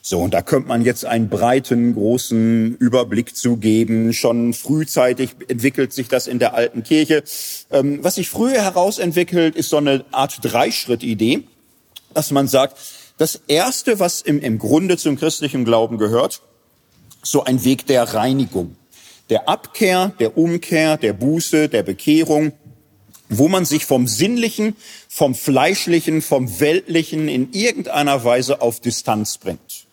So, und da könnte man jetzt einen breiten, großen Überblick zu geben. Schon frühzeitig entwickelt sich das in der alten Kirche. Ähm, was sich früher herausentwickelt, ist so eine Art Dreischritt-Idee, dass man sagt, das Erste, was im, im Grunde zum christlichen Glauben gehört, so ein Weg der Reinigung, der Abkehr, der Umkehr, der Buße, der Bekehrung, wo man sich vom Sinnlichen, vom Fleischlichen, vom Weltlichen in irgendeiner Weise auf Distanz bringt.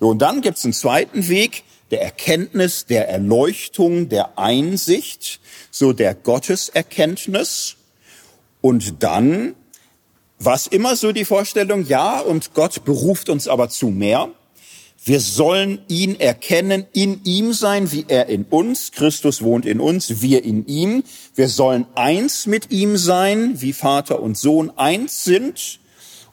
und dann gibt es einen zweiten Weg, der Erkenntnis, der Erleuchtung, der Einsicht, so der Gotteserkenntnis. Und dann was immer so die Vorstellung, ja, und Gott beruft uns aber zu mehr. Wir sollen ihn erkennen, in ihm sein, wie er in uns. Christus wohnt in uns, wir in ihm. Wir sollen eins mit ihm sein, wie Vater und Sohn eins sind.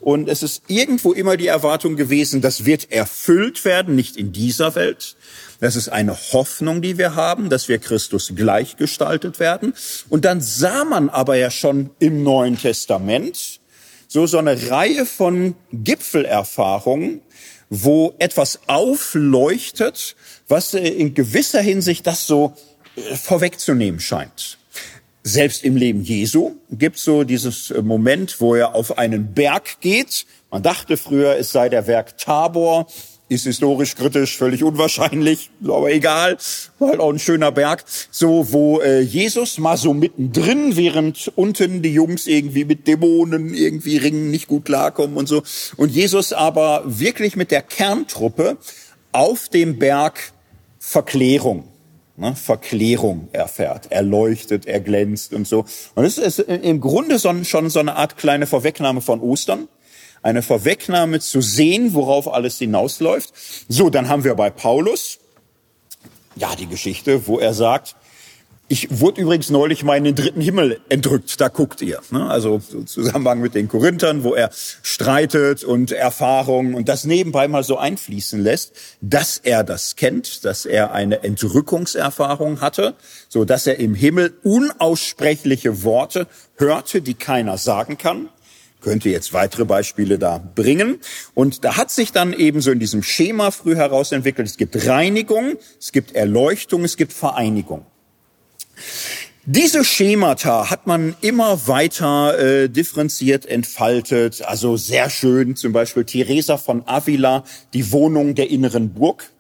Und es ist irgendwo immer die Erwartung gewesen, das wird erfüllt werden, nicht in dieser Welt. Das ist eine Hoffnung, die wir haben, dass wir Christus gleichgestaltet werden. Und dann sah man aber ja schon im Neuen Testament so, so eine Reihe von Gipfelerfahrungen, wo etwas aufleuchtet, was äh, in gewisser Hinsicht das so äh, vorwegzunehmen scheint. Selbst im Leben Jesu gibt so dieses äh, Moment, wo er auf einen Berg geht. Man dachte früher, es sei der Berg Tabor ist historisch kritisch, völlig unwahrscheinlich, aber egal, war halt auch ein schöner Berg, so wo äh, Jesus mal so mittendrin, während unten die Jungs irgendwie mit Dämonen irgendwie ringen, nicht gut klarkommen und so, und Jesus aber wirklich mit der Kerntruppe auf dem Berg Verklärung, ne, Verklärung erfährt, er leuchtet, er glänzt und so. Und es ist im Grunde so, schon so eine Art kleine Vorwegnahme von Ostern eine Vorwegnahme zu sehen, worauf alles hinausläuft. So, dann haben wir bei Paulus, ja, die Geschichte, wo er sagt, ich wurde übrigens neulich mal in den dritten Himmel entrückt, da guckt ihr. Ne? Also so Zusammenhang mit den Korinthern, wo er streitet und Erfahrungen und das nebenbei mal so einfließen lässt, dass er das kennt, dass er eine Entrückungserfahrung hatte, so dass er im Himmel unaussprechliche Worte hörte, die keiner sagen kann könnte jetzt weitere Beispiele da bringen. Und da hat sich dann eben so in diesem Schema früh herausentwickelt, es gibt Reinigung, es gibt Erleuchtung, es gibt Vereinigung. Diese Schemata hat man immer weiter äh, differenziert entfaltet. Also sehr schön, zum Beispiel Teresa von Avila, die Wohnung der inneren Burg.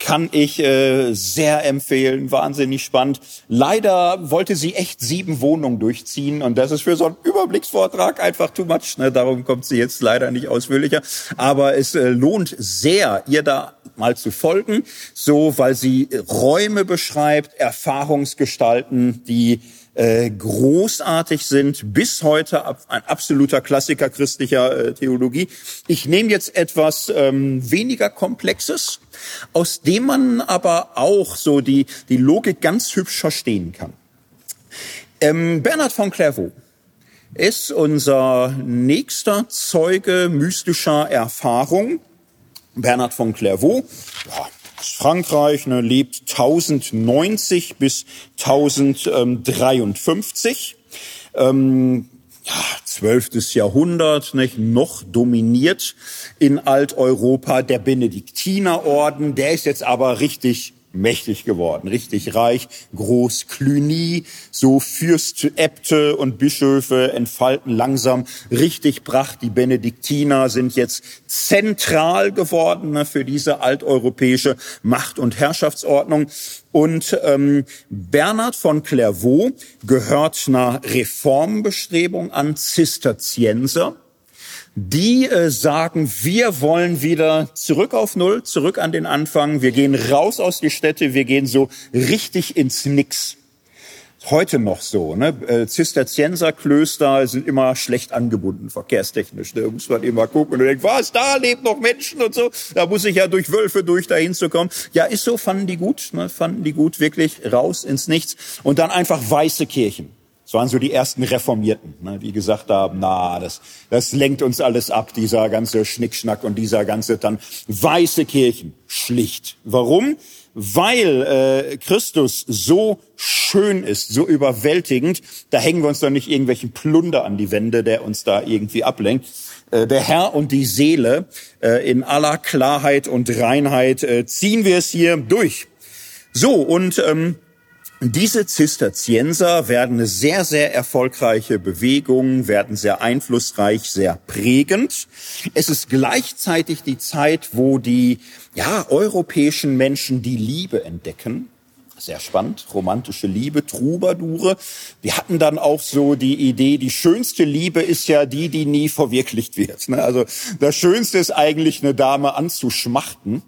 Kann ich äh, sehr empfehlen, wahnsinnig spannend. Leider wollte sie echt sieben Wohnungen durchziehen und das ist für so einen Überblicksvortrag einfach too much. Ne? Darum kommt sie jetzt leider nicht ausführlicher. Aber es äh, lohnt sehr, ihr da mal zu folgen, so weil sie Räume beschreibt, Erfahrungsgestalten, die äh, großartig sind, bis heute ein absoluter Klassiker christlicher äh, Theologie. Ich nehme jetzt etwas ähm, weniger Komplexes, aus dem man aber auch so die, die Logik ganz hübsch verstehen kann. Ähm, Bernhard von Clairvaux ist unser nächster Zeuge mystischer Erfahrung. Bernhard von Clairvaux, ja, Frankreich, ne, lebt 1090 bis 1053. Ähm, 12. Jahrhundert, nicht, noch dominiert in Alteuropa der Benediktinerorden. Der ist jetzt aber richtig mächtig geworden, richtig reich, groß, Cluny, so Fürst, Äbte und Bischöfe entfalten langsam richtig Pracht. Die Benediktiner sind jetzt zentral geworden ne, für diese alteuropäische Macht- und Herrschaftsordnung. Und ähm, Bernhard von Clairvaux gehört einer Reformbestrebung an Zisterzienser die äh, sagen, wir wollen wieder zurück auf Null, zurück an den Anfang. Wir gehen raus aus die Städte, wir gehen so richtig ins Nix. Heute noch so. Ne? Äh, Zisterzienserklöster sind immer schlecht angebunden, verkehrstechnisch. Da muss man immer gucken und denkt, was, da leben noch Menschen und so. Da muss ich ja durch Wölfe durch, dahin zu kommen. Ja, ist so, fanden die gut, ne? fanden die gut, wirklich raus ins Nichts. Und dann einfach weiße Kirchen. Das waren so die ersten Reformierten, ne, die gesagt haben, na, das, das lenkt uns alles ab, dieser ganze Schnickschnack und dieser ganze dann weiße Kirchen, schlicht. Warum? Weil äh, Christus so schön ist, so überwältigend, da hängen wir uns doch nicht irgendwelchen Plunder an die Wände, der uns da irgendwie ablenkt. Äh, der Herr und die Seele äh, in aller Klarheit und Reinheit äh, ziehen wir es hier durch. So, und ähm, diese Zisterzienser werden eine sehr, sehr erfolgreiche Bewegung, werden sehr einflussreich, sehr prägend. Es ist gleichzeitig die Zeit, wo die ja, europäischen Menschen die Liebe entdecken. Sehr spannend, romantische Liebe, Troubadoure. Wir hatten dann auch so die Idee, die schönste Liebe ist ja die, die nie verwirklicht wird. Ne? Also das Schönste ist eigentlich eine Dame anzuschmachten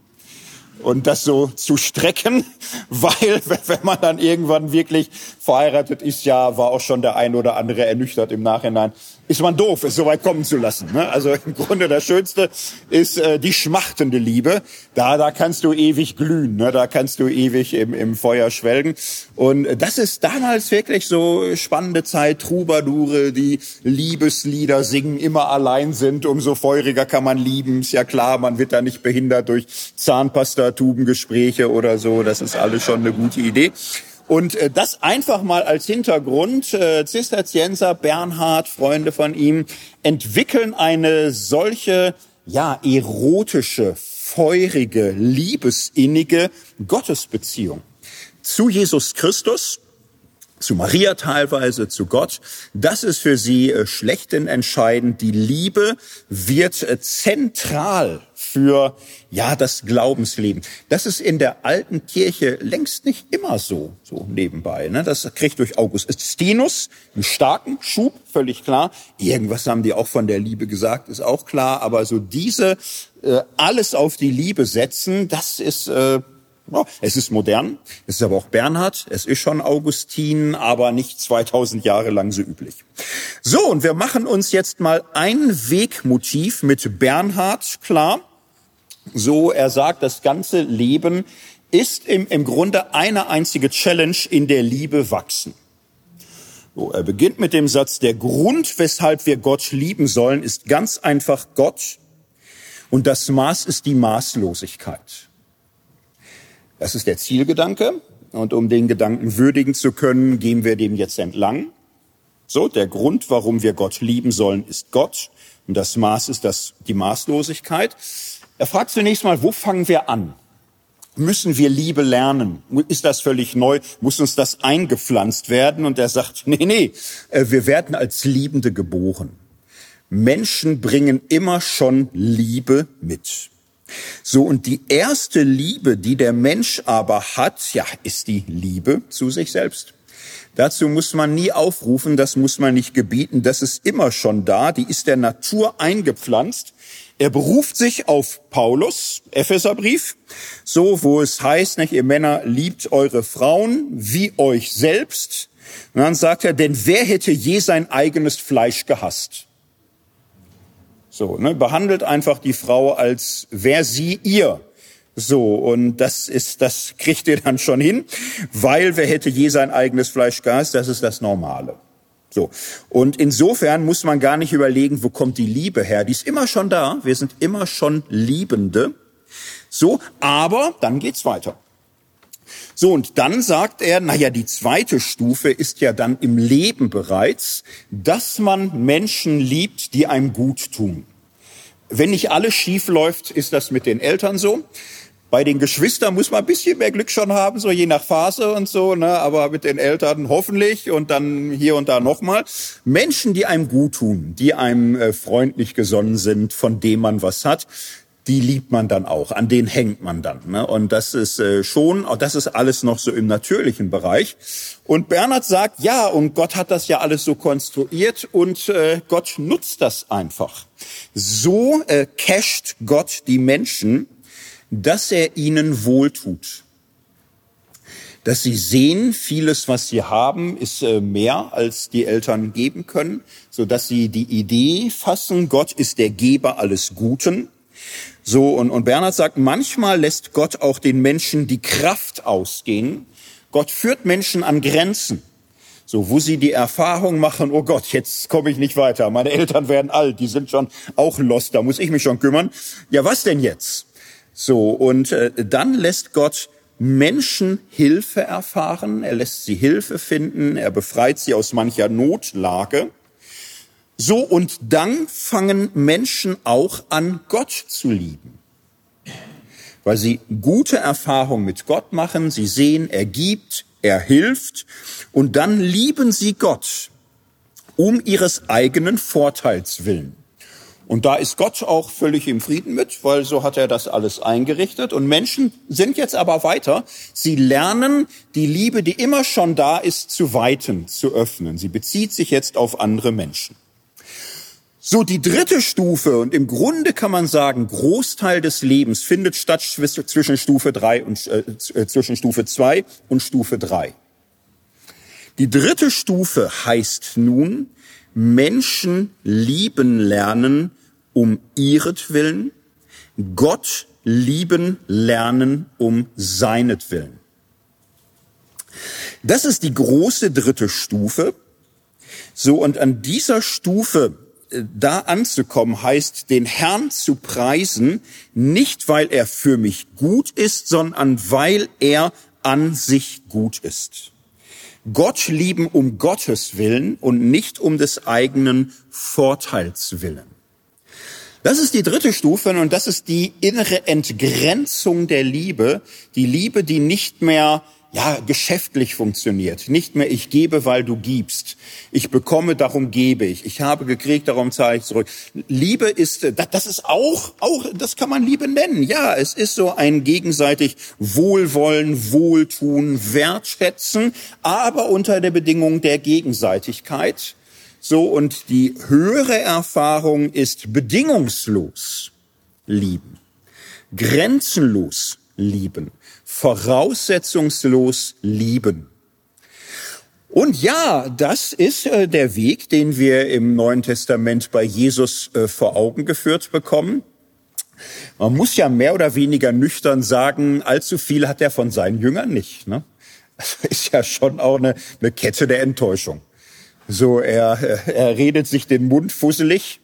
und das so zu strecken, weil wenn man dann irgendwann wirklich verheiratet ist, ja, war auch schon der ein oder andere ernüchtert im Nachhinein, ist man doof, es so weit kommen zu lassen. Ne? Also im Grunde das Schönste ist äh, die schmachtende Liebe. Da, da kannst du ewig glühen, ne? da kannst du ewig im, im Feuer schwelgen. Und das ist damals wirklich so spannende Zeit. Troubadoure, die Liebeslieder singen, immer allein sind. Umso feuriger kann man lieben. Ist ja klar, man wird da nicht behindert durch Zahnpasta-Tubengespräche oder so. Das ist alles schon eine gute Idee. Und äh, das einfach mal als Hintergrund. Äh, Zisterzienser, Bernhard, Freunde von ihm, entwickeln eine solche, ja, erotische, feurige, liebesinnige Gottesbeziehung zu Jesus Christus zu Maria teilweise, zu Gott. Das ist für sie äh, schlechthin entscheidend. Die Liebe wird äh, zentral für, ja, das Glaubensleben. Das ist in der alten Kirche längst nicht immer so, so nebenbei. Ne? Das kriegt durch Augustinus einen starken Schub, völlig klar. Irgendwas haben die auch von der Liebe gesagt, ist auch klar. Aber so diese, äh, alles auf die Liebe setzen, das ist, äh, ja, es ist modern, es ist aber auch Bernhard, es ist schon Augustin, aber nicht 2000 Jahre lang so üblich. So, und wir machen uns jetzt mal ein Wegmotiv mit Bernhard klar. So, er sagt, das ganze Leben ist im, im Grunde eine einzige Challenge in der Liebe wachsen. So, er beginnt mit dem Satz, der Grund, weshalb wir Gott lieben sollen, ist ganz einfach Gott und das Maß ist die Maßlosigkeit. Das ist der Zielgedanke. Und um den Gedanken würdigen zu können, gehen wir dem jetzt entlang. So, der Grund, warum wir Gott lieben sollen, ist Gott. Und das Maß ist das, die Maßlosigkeit. Er fragt zunächst mal, wo fangen wir an? Müssen wir Liebe lernen? Ist das völlig neu? Muss uns das eingepflanzt werden? Und er sagt, nee, nee, äh, wir werden als Liebende geboren. Menschen bringen immer schon Liebe mit. So, und die erste Liebe, die der Mensch aber hat, ja, ist die Liebe zu sich selbst. Dazu muss man nie aufrufen, das muss man nicht gebieten, das ist immer schon da, die ist der Natur eingepflanzt. Er beruft sich auf Paulus, Epheserbrief, so wo es heißt, nicht, ihr Männer liebt eure Frauen wie euch selbst. Und dann sagt er, denn wer hätte je sein eigenes Fleisch gehasst? So, ne, behandelt einfach die Frau als wer sie ihr. So, und das ist, das kriegt ihr dann schon hin, weil wer hätte je sein eigenes Fleisch gehasst, das ist das Normale. So. Und insofern muss man gar nicht überlegen, wo kommt die Liebe her? Die ist immer schon da. Wir sind immer schon Liebende. So, aber dann geht's weiter. So, und dann sagt er, naja, die zweite Stufe ist ja dann im Leben bereits, dass man Menschen liebt, die einem gut tun. Wenn nicht alles schief läuft, ist das mit den Eltern so. Bei den Geschwistern muss man ein bisschen mehr Glück schon haben, so je nach Phase und so, ne? aber mit den Eltern hoffentlich und dann hier und da nochmal. Menschen, die einem gut tun, die einem äh, freundlich gesonnen sind, von dem man was hat, die liebt man dann auch, an denen hängt man dann. Ne? Und das ist äh, schon, das ist alles noch so im natürlichen Bereich. Und Bernhard sagt, ja, und Gott hat das ja alles so konstruiert und äh, Gott nutzt das einfach. So äh, casht Gott die Menschen, dass er ihnen wohltut. Dass sie sehen, vieles, was sie haben, ist äh, mehr, als die Eltern geben können, so dass sie die Idee fassen, Gott ist der Geber alles Guten so, und, und Bernhard sagt, manchmal lässt Gott auch den Menschen die Kraft ausgehen. Gott führt Menschen an Grenzen. So, wo sie die Erfahrung machen, oh Gott, jetzt komme ich nicht weiter. Meine Eltern werden alt, die sind schon auch lost, da muss ich mich schon kümmern. Ja, was denn jetzt? So, und äh, dann lässt Gott Menschen Hilfe erfahren, er lässt sie Hilfe finden, er befreit sie aus mancher Notlage. So und dann fangen Menschen auch an, Gott zu lieben. Weil sie gute Erfahrungen mit Gott machen, sie sehen, er gibt, er hilft und dann lieben sie Gott um ihres eigenen Vorteils willen. Und da ist Gott auch völlig im Frieden mit, weil so hat er das alles eingerichtet. Und Menschen sind jetzt aber weiter. Sie lernen, die Liebe, die immer schon da ist, zu weiten, zu öffnen. Sie bezieht sich jetzt auf andere Menschen. So, die dritte Stufe, und im Grunde kann man sagen, Großteil des Lebens findet statt zwischen Stufe drei und, äh, äh, zwischen Stufe zwei und Stufe drei. Die dritte Stufe heißt nun, Menschen lieben lernen um ihretwillen, Gott lieben lernen um seinetwillen. Das ist die große dritte Stufe. So, und an dieser Stufe da anzukommen heißt, den Herrn zu preisen, nicht weil er für mich gut ist, sondern weil er an sich gut ist. Gott lieben um Gottes Willen und nicht um des eigenen Vorteils willen. Das ist die dritte Stufe und das ist die innere Entgrenzung der Liebe, die Liebe, die nicht mehr ja, geschäftlich funktioniert. Nicht mehr ich gebe, weil du gibst. Ich bekomme, darum gebe ich. Ich habe gekriegt, darum zahle ich zurück. Liebe ist, äh, das ist auch, auch, das kann man Liebe nennen. Ja, es ist so ein gegenseitig Wohlwollen, Wohltun, Wertschätzen, aber unter der Bedingung der Gegenseitigkeit. So, und die höhere Erfahrung ist bedingungslos lieben, grenzenlos lieben voraussetzungslos lieben. Und ja, das ist äh, der Weg, den wir im Neuen Testament bei Jesus äh, vor Augen geführt bekommen. Man muss ja mehr oder weniger nüchtern sagen, allzu viel hat er von seinen Jüngern nicht. Ne? Das ist ja schon auch eine, eine Kette der Enttäuschung. So, er, er redet sich den Mund fusselig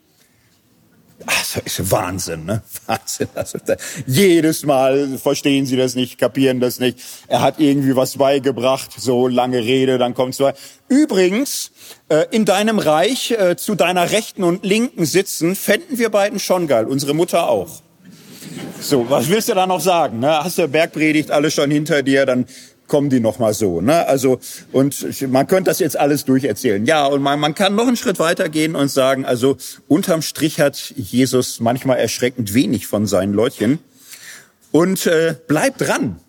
das ist Wahnsinn, ne? Wahnsinn. Also, jedes Mal verstehen sie das nicht, kapieren das nicht. Er hat irgendwie was beigebracht, so lange Rede, dann kommt's weiter. Übrigens, äh, in deinem Reich äh, zu deiner Rechten und Linken sitzen, fänden wir beiden schon geil, unsere Mutter auch. So, was willst du da noch sagen? Ne? Hast du Bergpredigt alles schon hinter dir, dann kommen die noch mal so. Ne? Also und man könnte das jetzt alles durcherzählen. Ja, und man, man kann noch einen Schritt weitergehen und sagen, also unterm Strich hat Jesus manchmal erschreckend wenig von seinen Leutchen. Und äh, bleibt dran.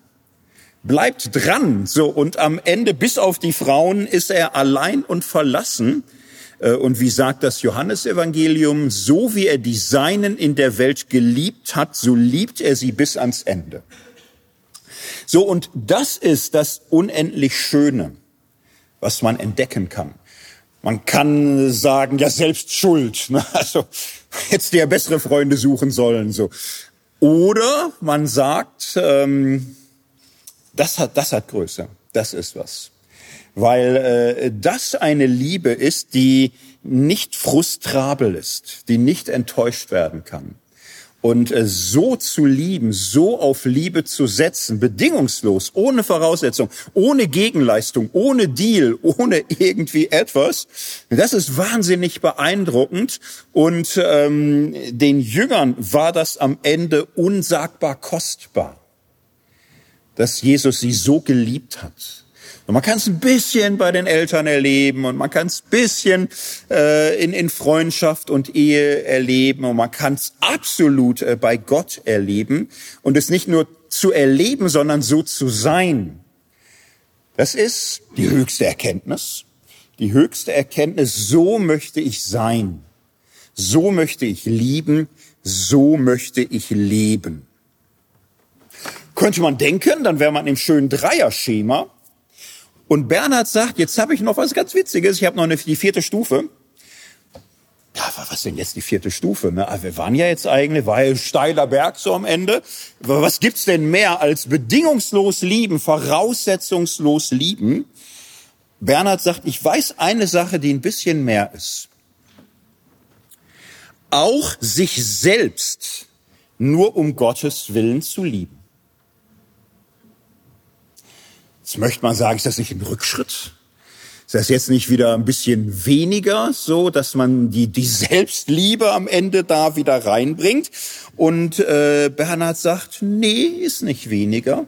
Bleibt dran. So, und am Ende, bis auf die Frauen, ist er allein und verlassen. Äh, und wie sagt das Johannesevangelium, so wie er die Seinen in der Welt geliebt hat, so liebt er sie bis ans Ende. So, und das ist das unendlich Schöne, was man entdecken kann. Man kann sagen, ja, selbst schuld. Ne? Also, hättest du ja bessere Freunde suchen sollen, so. Oder man sagt, ähm, das hat, das hat Größe. Das ist was. Weil äh, das eine Liebe ist, die nicht frustrabel ist, die nicht enttäuscht werden kann. Und äh, so zu lieben, so auf Liebe zu setzen, bedingungslos, ohne Voraussetzung, ohne Gegenleistung, ohne Deal, ohne irgendwie etwas, das ist wahnsinnig beeindruckend. Und ähm, den Jüngern war das am Ende unsagbar kostbar, dass Jesus sie so geliebt hat. Und man kann es ein bisschen bei den Eltern erleben und man kann es ein bisschen äh, in, in Freundschaft und Ehe erleben und man kann es absolut äh, bei Gott erleben und es nicht nur zu erleben, sondern so zu sein. Das ist die höchste Erkenntnis. Die höchste Erkenntnis, so möchte ich sein. So möchte ich lieben. So möchte ich leben. Könnte man denken, dann wäre man im schönen Dreierschema. Und Bernhard sagt, jetzt habe ich noch was ganz Witziges, ich habe noch eine, die vierte Stufe. Ja, was denn jetzt die vierte Stufe? Ne? Ah, wir waren ja jetzt eigentlich, war ja steiler Berg so am Ende. Was gibt's denn mehr als bedingungslos lieben, voraussetzungslos lieben? Bernhard sagt, ich weiß eine Sache, die ein bisschen mehr ist. Auch sich selbst nur um Gottes Willen zu lieben. Jetzt möchte man sagen, ist das nicht ein Rückschritt? Ist das jetzt nicht wieder ein bisschen weniger so, dass man die, die Selbstliebe am Ende da wieder reinbringt? Und äh, Bernhard sagt, nee, ist nicht weniger.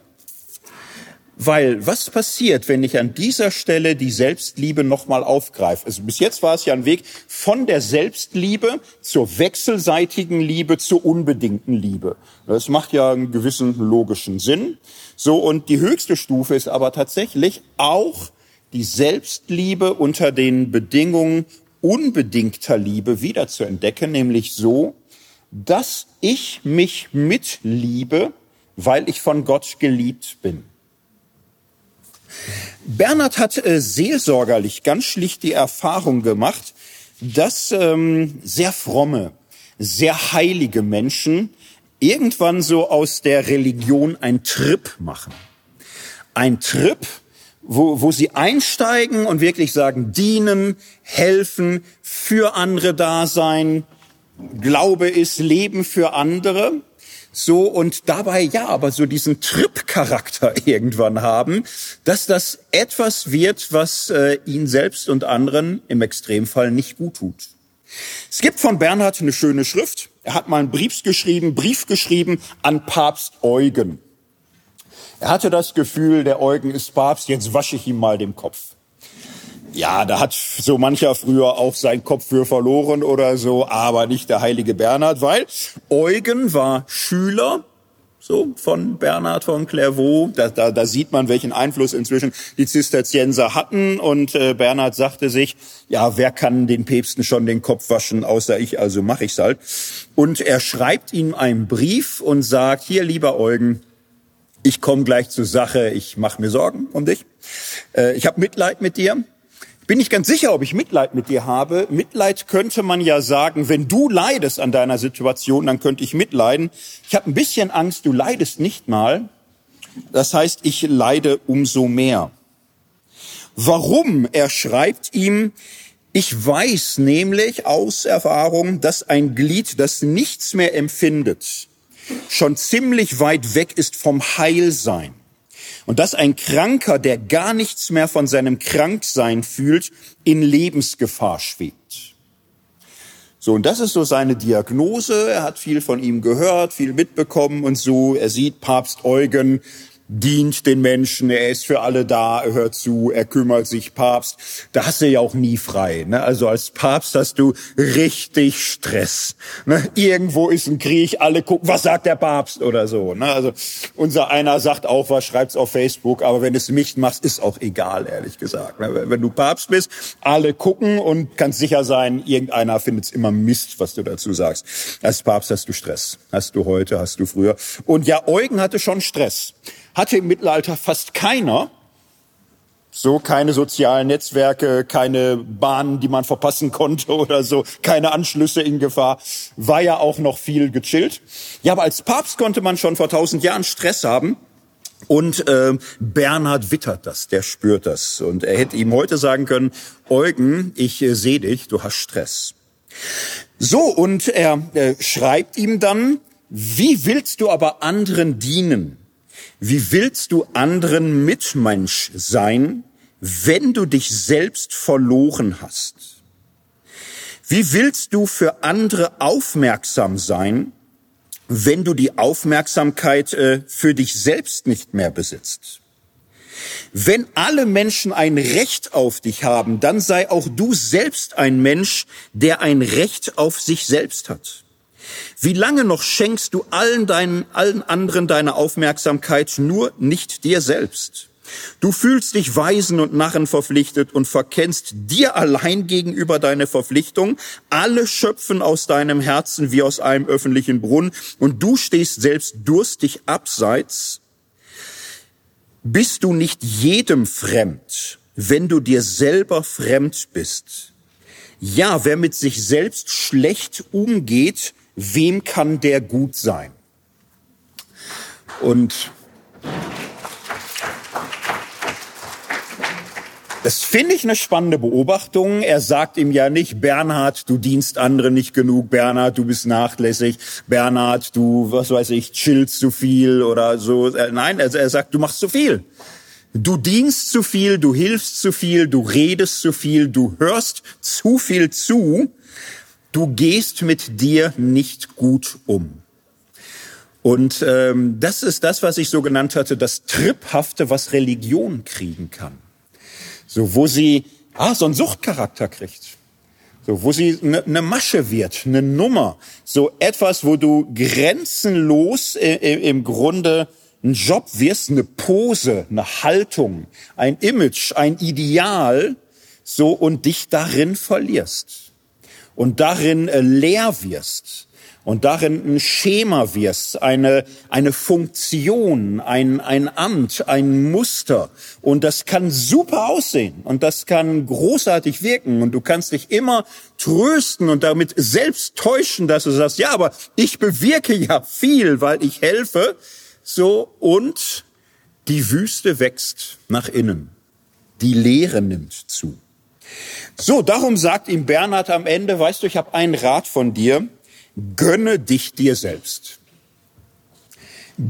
Weil was passiert, wenn ich an dieser Stelle die Selbstliebe nochmal aufgreife? Also bis jetzt war es ja ein Weg von der Selbstliebe zur wechselseitigen Liebe zur unbedingten Liebe. Das macht ja einen gewissen logischen Sinn. So, und die höchste Stufe ist aber tatsächlich auch die Selbstliebe unter den Bedingungen unbedingter Liebe wieder zu entdecken, nämlich so, dass ich mich mitliebe, weil ich von Gott geliebt bin. Bernhard hat äh, seelsorgerlich ganz schlicht die Erfahrung gemacht, dass ähm, sehr fromme, sehr heilige Menschen irgendwann so aus der Religion ein Trip machen. Ein Trip, wo, wo sie einsteigen und wirklich sagen, dienen, helfen, für andere da sein, Glaube ist Leben für andere. So und dabei ja, aber so diesen Trip-Charakter irgendwann haben, dass das etwas wird, was äh, ihn selbst und anderen im Extremfall nicht gut tut. Es gibt von Bernhard eine schöne Schrift. Er hat mal einen Brief geschrieben, Brief geschrieben an Papst Eugen. Er hatte das Gefühl, der Eugen ist Papst, jetzt wasche ich ihm mal den Kopf. Ja, da hat so mancher früher auch seinen Kopf für verloren oder so, aber nicht der heilige Bernhard, weil Eugen war Schüler so von Bernhard von Clairvaux. Da, da, da sieht man, welchen Einfluss inzwischen die Zisterzienser hatten. Und äh, Bernhard sagte sich, ja, wer kann den Päpsten schon den Kopf waschen, außer ich, also mache ich's halt. Und er schreibt ihm einen Brief und sagt, hier, lieber Eugen, ich komme gleich zur Sache, ich mache mir Sorgen um dich. Äh, ich habe Mitleid mit dir bin ich ganz sicher, ob ich Mitleid mit dir habe. Mitleid könnte man ja sagen, wenn du leidest an deiner Situation, dann könnte ich mitleiden. Ich habe ein bisschen Angst, du leidest nicht mal. Das heißt, ich leide umso mehr. Warum? Er schreibt ihm, ich weiß nämlich aus Erfahrung, dass ein Glied, das nichts mehr empfindet, schon ziemlich weit weg ist vom Heilsein. Und dass ein Kranker, der gar nichts mehr von seinem Kranksein fühlt, in Lebensgefahr schwebt. So, und das ist so seine Diagnose. Er hat viel von ihm gehört, viel mitbekommen und so. Er sieht Papst Eugen, dient den Menschen, er ist für alle da, er hört zu, er kümmert sich, Papst. Da hast du ja auch nie frei. Ne? Also als Papst hast du richtig Stress. Ne? Irgendwo ist ein Krieg, alle gucken, was sagt der Papst oder so. Ne? Also unser einer sagt auch was, schreibt's auf Facebook, aber wenn es nicht machst, ist auch egal, ehrlich gesagt. Ne? Wenn du Papst bist, alle gucken und kannst sicher sein, irgendeiner findet es immer Mist, was du dazu sagst. Als Papst hast du Stress. Hast du heute, hast du früher. Und ja, Eugen hatte schon Stress hatte im Mittelalter fast keiner. So keine sozialen Netzwerke, keine Bahnen, die man verpassen konnte oder so, keine Anschlüsse in Gefahr. War ja auch noch viel gechillt. Ja, aber als Papst konnte man schon vor tausend Jahren Stress haben. Und äh, Bernhard wittert das, der spürt das. Und er hätte ihm heute sagen können, Eugen, ich äh, sehe dich, du hast Stress. So, und er äh, schreibt ihm dann, wie willst du aber anderen dienen? Wie willst du anderen Mitmensch sein, wenn du dich selbst verloren hast? Wie willst du für andere aufmerksam sein, wenn du die Aufmerksamkeit äh, für dich selbst nicht mehr besitzt? Wenn alle Menschen ein Recht auf dich haben, dann sei auch du selbst ein Mensch, der ein Recht auf sich selbst hat. Wie lange noch schenkst du allen deinen, allen anderen deine Aufmerksamkeit, nur nicht dir selbst? Du fühlst dich Weisen und Narren verpflichtet und verkennst dir allein gegenüber deine Verpflichtung. Alle schöpfen aus deinem Herzen wie aus einem öffentlichen Brunnen und du stehst selbst durstig abseits. Bist du nicht jedem fremd, wenn du dir selber fremd bist? Ja, wer mit sich selbst schlecht umgeht, wem kann der gut sein? Und das finde ich eine spannende Beobachtung. Er sagt ihm ja nicht, Bernhard, du dienst andere nicht genug, Bernhard, du bist nachlässig, Bernhard, du, was weiß ich, chillst zu viel oder so. Nein, also er sagt, du machst zu viel. Du dienst zu viel, du hilfst zu viel, du redest zu viel, du hörst zu viel zu du gehst mit dir nicht gut um. Und ähm, das ist das, was ich so genannt hatte, das Tripphafte, was Religion kriegen kann. So, wo sie ah, so einen Suchtcharakter kriegt. So, wo sie eine ne Masche wird, eine Nummer. So etwas, wo du grenzenlos äh, im Grunde ein Job wirst, eine Pose, eine Haltung, ein Image, ein Ideal, so und dich darin verlierst und darin äh, leer wirst und darin ein Schema wirst, eine, eine Funktion, ein, ein Amt, ein Muster. Und das kann super aussehen und das kann großartig wirken und du kannst dich immer trösten und damit selbst täuschen, dass du sagst, ja, aber ich bewirke ja viel, weil ich helfe. So und die Wüste wächst nach innen. Die Leere nimmt zu. So, darum sagt ihm Bernhard am Ende, weißt du, ich habe einen Rat von dir, gönne dich dir selbst.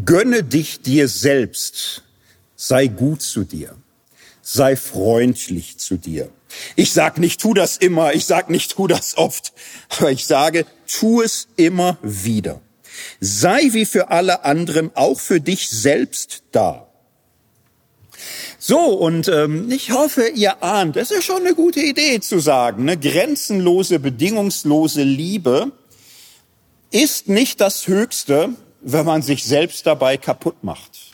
Gönne dich dir selbst. Sei gut zu dir. Sei freundlich zu dir. Ich sag nicht, tu das immer, ich sag nicht, tu das oft, aber ich sage, tu es immer wieder. Sei wie für alle anderen auch für dich selbst da. So, und ähm, ich hoffe, ihr ahnt, es ist schon eine gute Idee zu sagen, ne? grenzenlose, bedingungslose Liebe ist nicht das Höchste, wenn man sich selbst dabei kaputt macht.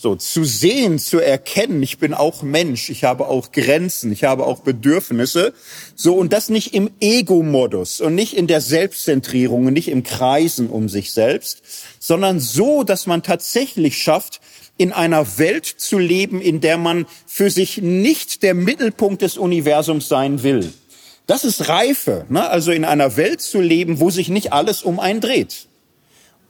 So, zu sehen, zu erkennen, ich bin auch Mensch, ich habe auch Grenzen, ich habe auch Bedürfnisse. So, und das nicht im Ego-Modus und nicht in der Selbstzentrierung und nicht im Kreisen um sich selbst, sondern so, dass man tatsächlich schafft, in einer Welt zu leben, in der man für sich nicht der Mittelpunkt des Universums sein will. Das ist Reife, ne? also in einer Welt zu leben, wo sich nicht alles um einen dreht.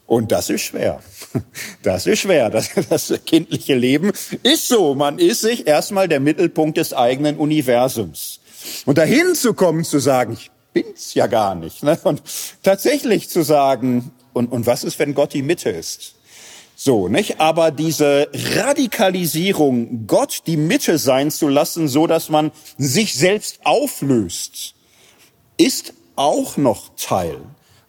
Und das ist schwer. Das ist schwer. Das, das kindliche Leben ist so. Man ist sich erstmal der Mittelpunkt des eigenen Universums. Und dahin zu kommen, zu sagen, ich bin's ja gar nicht. Ne? Und tatsächlich zu sagen, und, und was ist, wenn Gott die Mitte ist? So, nicht? Aber diese Radikalisierung, Gott die Mitte sein zu lassen, so dass man sich selbst auflöst, ist auch noch Teil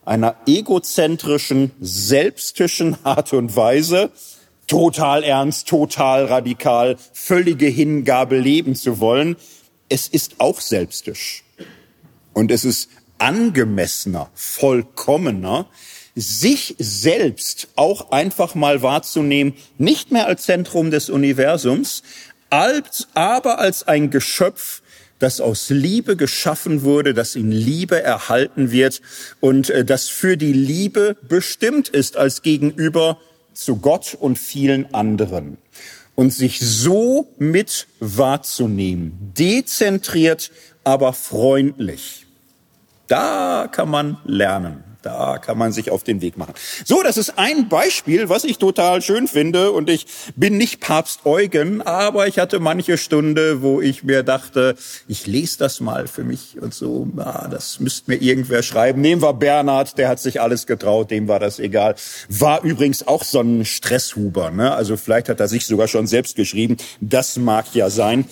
einer egozentrischen, selbstischen Art und Weise, total ernst, total radikal, völlige Hingabe leben zu wollen. Es ist auch selbstisch. Und es ist angemessener, vollkommener, sich selbst auch einfach mal wahrzunehmen, nicht mehr als Zentrum des Universums, als, aber als ein Geschöpf, das aus Liebe geschaffen wurde, das in Liebe erhalten wird und äh, das für die Liebe bestimmt ist als Gegenüber zu Gott und vielen anderen. Und sich so mit wahrzunehmen, dezentriert, aber freundlich. Da kann man lernen. Da kann man sich auf den Weg machen. So, das ist ein Beispiel, was ich total schön finde. Und ich bin nicht Papst Eugen, aber ich hatte manche Stunde, wo ich mir dachte, ich lese das mal für mich und so. Ah, das müsste mir irgendwer schreiben. Nehmen wir Bernhard, der hat sich alles getraut, dem war das egal. War übrigens auch so ein Stresshuber. Ne? Also vielleicht hat er sich sogar schon selbst geschrieben. Das mag ja sein.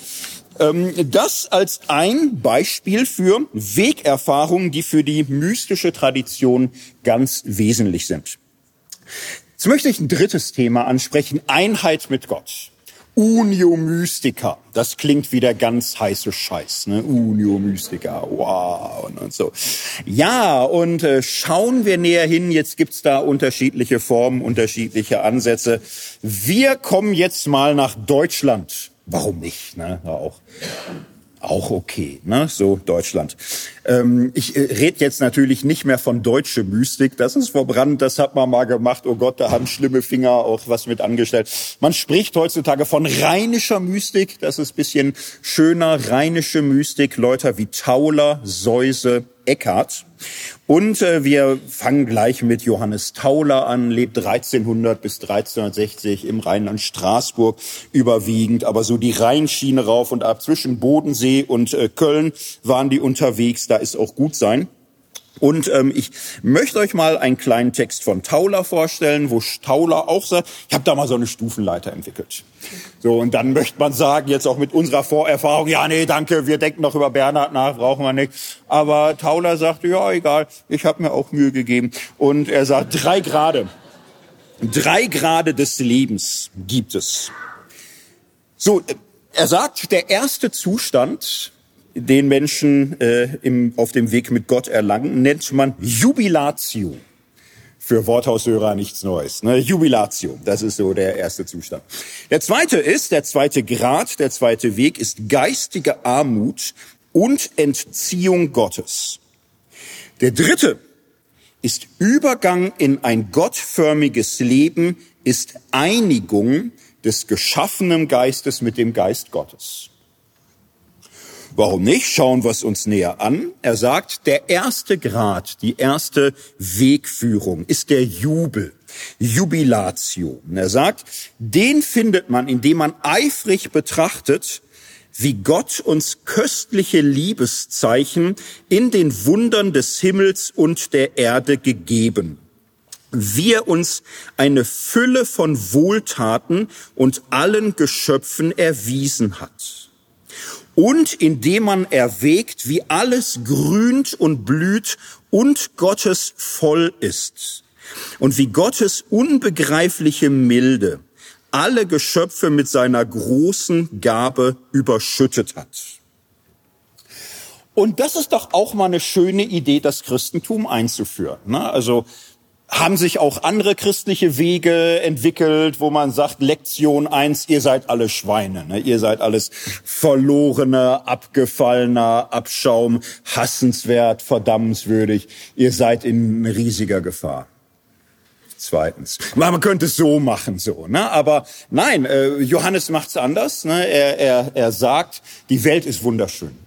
Ähm, das als ein Beispiel für Wegerfahrungen, die für die mystische Tradition ganz wesentlich sind. Jetzt möchte ich ein drittes Thema ansprechen, Einheit mit Gott. Unio Mystica, das klingt wie der ganz heiße Scheiß, ne? Unio Mystica, wow und so. Ja, und äh, schauen wir näher hin, jetzt gibt's da unterschiedliche Formen, unterschiedliche Ansätze. Wir kommen jetzt mal nach Deutschland warum nicht? Ne? Auch, auch okay, ne? so Deutschland. Ähm, ich äh, rede jetzt natürlich nicht mehr von deutsche Mystik, das ist verbrannt, das hat man mal gemacht, oh Gott, da haben schlimme Finger auch was mit angestellt. Man spricht heutzutage von rheinischer Mystik, das ist bisschen schöner, rheinische Mystik, Leute wie Tauler, Säuse, Eckhart. Und äh, wir fangen gleich mit Johannes Tauler an, lebt 1300 bis 1360 im Rheinland Straßburg überwiegend, aber so die Rheinschiene rauf und ab zwischen Bodensee und äh, Köln waren die unterwegs, da ist auch gut sein. Und ähm, ich möchte euch mal einen kleinen Text von Tauler vorstellen, wo Tauler auch sagt, ich habe da mal so eine Stufenleiter entwickelt. So, und dann möchte man sagen, jetzt auch mit unserer Vorerfahrung, ja, nee, danke, wir denken noch über Bernhard nach, brauchen wir nicht. Aber Tauler sagte, ja, egal, ich habe mir auch Mühe gegeben. Und er sagt, drei Grade. Drei Grade des Lebens gibt es. So, er sagt, der erste Zustand den Menschen äh, im, auf dem Weg mit Gott erlangen, nennt man Jubilatio. Für Worthaushörer nichts Neues. Ne? Jubilatio, das ist so der erste Zustand. Der zweite ist, der zweite Grad, der zweite Weg ist geistige Armut und Entziehung Gottes. Der dritte ist Übergang in ein gottförmiges Leben, ist Einigung des geschaffenen Geistes mit dem Geist Gottes. Warum nicht? Schauen wir es uns näher an. Er sagt, der erste Grad, die erste Wegführung ist der Jubel. Jubilatio. Und er sagt, den findet man, indem man eifrig betrachtet, wie Gott uns köstliche Liebeszeichen in den Wundern des Himmels und der Erde gegeben. Wir uns eine Fülle von Wohltaten und allen Geschöpfen erwiesen hat und indem man erwägt, wie alles grünt und blüht und Gottes voll ist und wie Gottes unbegreifliche Milde alle Geschöpfe mit seiner großen Gabe überschüttet hat. Und das ist doch auch mal eine schöne Idee, das Christentum einzuführen. Ne? Also haben sich auch andere christliche Wege entwickelt, wo man sagt, Lektion eins: ihr seid alle Schweine, ne? ihr seid alles verlorener, abgefallener Abschaum, hassenswert, verdammenswürdig, ihr seid in riesiger Gefahr. Zweitens, man könnte es so machen, so, ne? Aber nein, äh, Johannes macht's anders. Ne? Er, er, er sagt, die Welt ist wunderschön.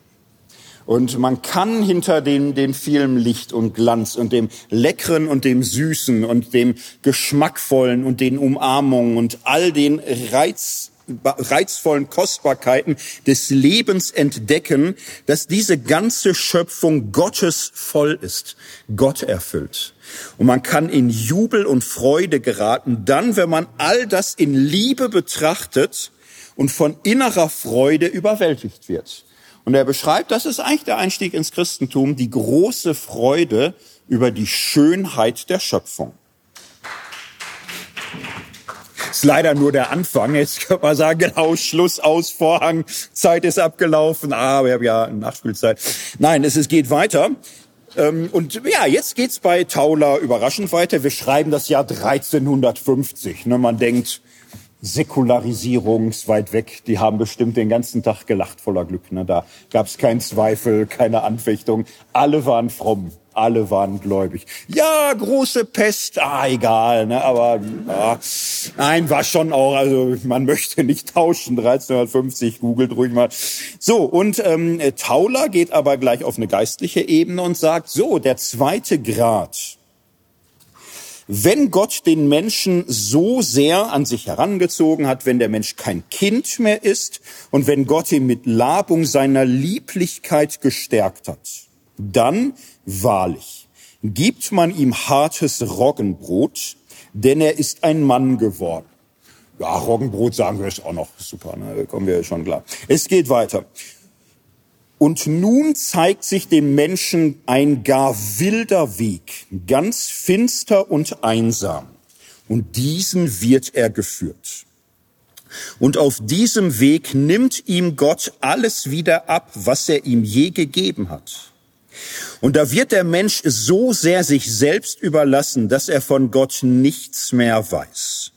Und man kann hinter den, den vielen Licht und Glanz und dem Leckeren und dem Süßen und dem Geschmackvollen und den Umarmungen und all den Reiz, reizvollen Kostbarkeiten des Lebens entdecken, dass diese ganze Schöpfung Gottes voll ist, Gott erfüllt. Und man kann in Jubel und Freude geraten, dann, wenn man all das in Liebe betrachtet und von innerer Freude überwältigt wird. Und er beschreibt, das ist eigentlich der Einstieg ins Christentum, die große Freude über die Schönheit der Schöpfung. Ist leider nur der Anfang. Jetzt könnte man sagen, genau, Schluss aus, Vorhang, Zeit ist abgelaufen. Ah, wir haben ja Nachspielzeit. Nein, es, es geht weiter. Ähm, und ja, jetzt geht's bei Tauler überraschend weiter. Wir schreiben das Jahr 1350. Ne, man denkt, Säkularisierung ist weit weg. Die haben bestimmt den ganzen Tag gelacht voller Glück. Ne? Da gab es keinen Zweifel, keine Anfechtung. Alle waren fromm, alle waren gläubig. Ja, große Pest, ah, egal. Ne? Aber ah, nein, war schon auch, also man möchte nicht tauschen. 1350, googelt ruhig mal. So, und ähm, Tauler geht aber gleich auf eine geistliche Ebene und sagt, so, der zweite Grad wenn Gott den Menschen so sehr an sich herangezogen hat, wenn der Mensch kein Kind mehr ist und wenn Gott ihn mit Labung seiner Lieblichkeit gestärkt hat, dann wahrlich gibt man ihm hartes Roggenbrot, denn er ist ein Mann geworden. Ja, Roggenbrot sagen wir ist auch noch super, ne? kommen wir schon klar. Es geht weiter. Und nun zeigt sich dem Menschen ein gar wilder Weg, ganz finster und einsam. Und diesen wird er geführt. Und auf diesem Weg nimmt ihm Gott alles wieder ab, was er ihm je gegeben hat. Und da wird der Mensch so sehr sich selbst überlassen, dass er von Gott nichts mehr weiß.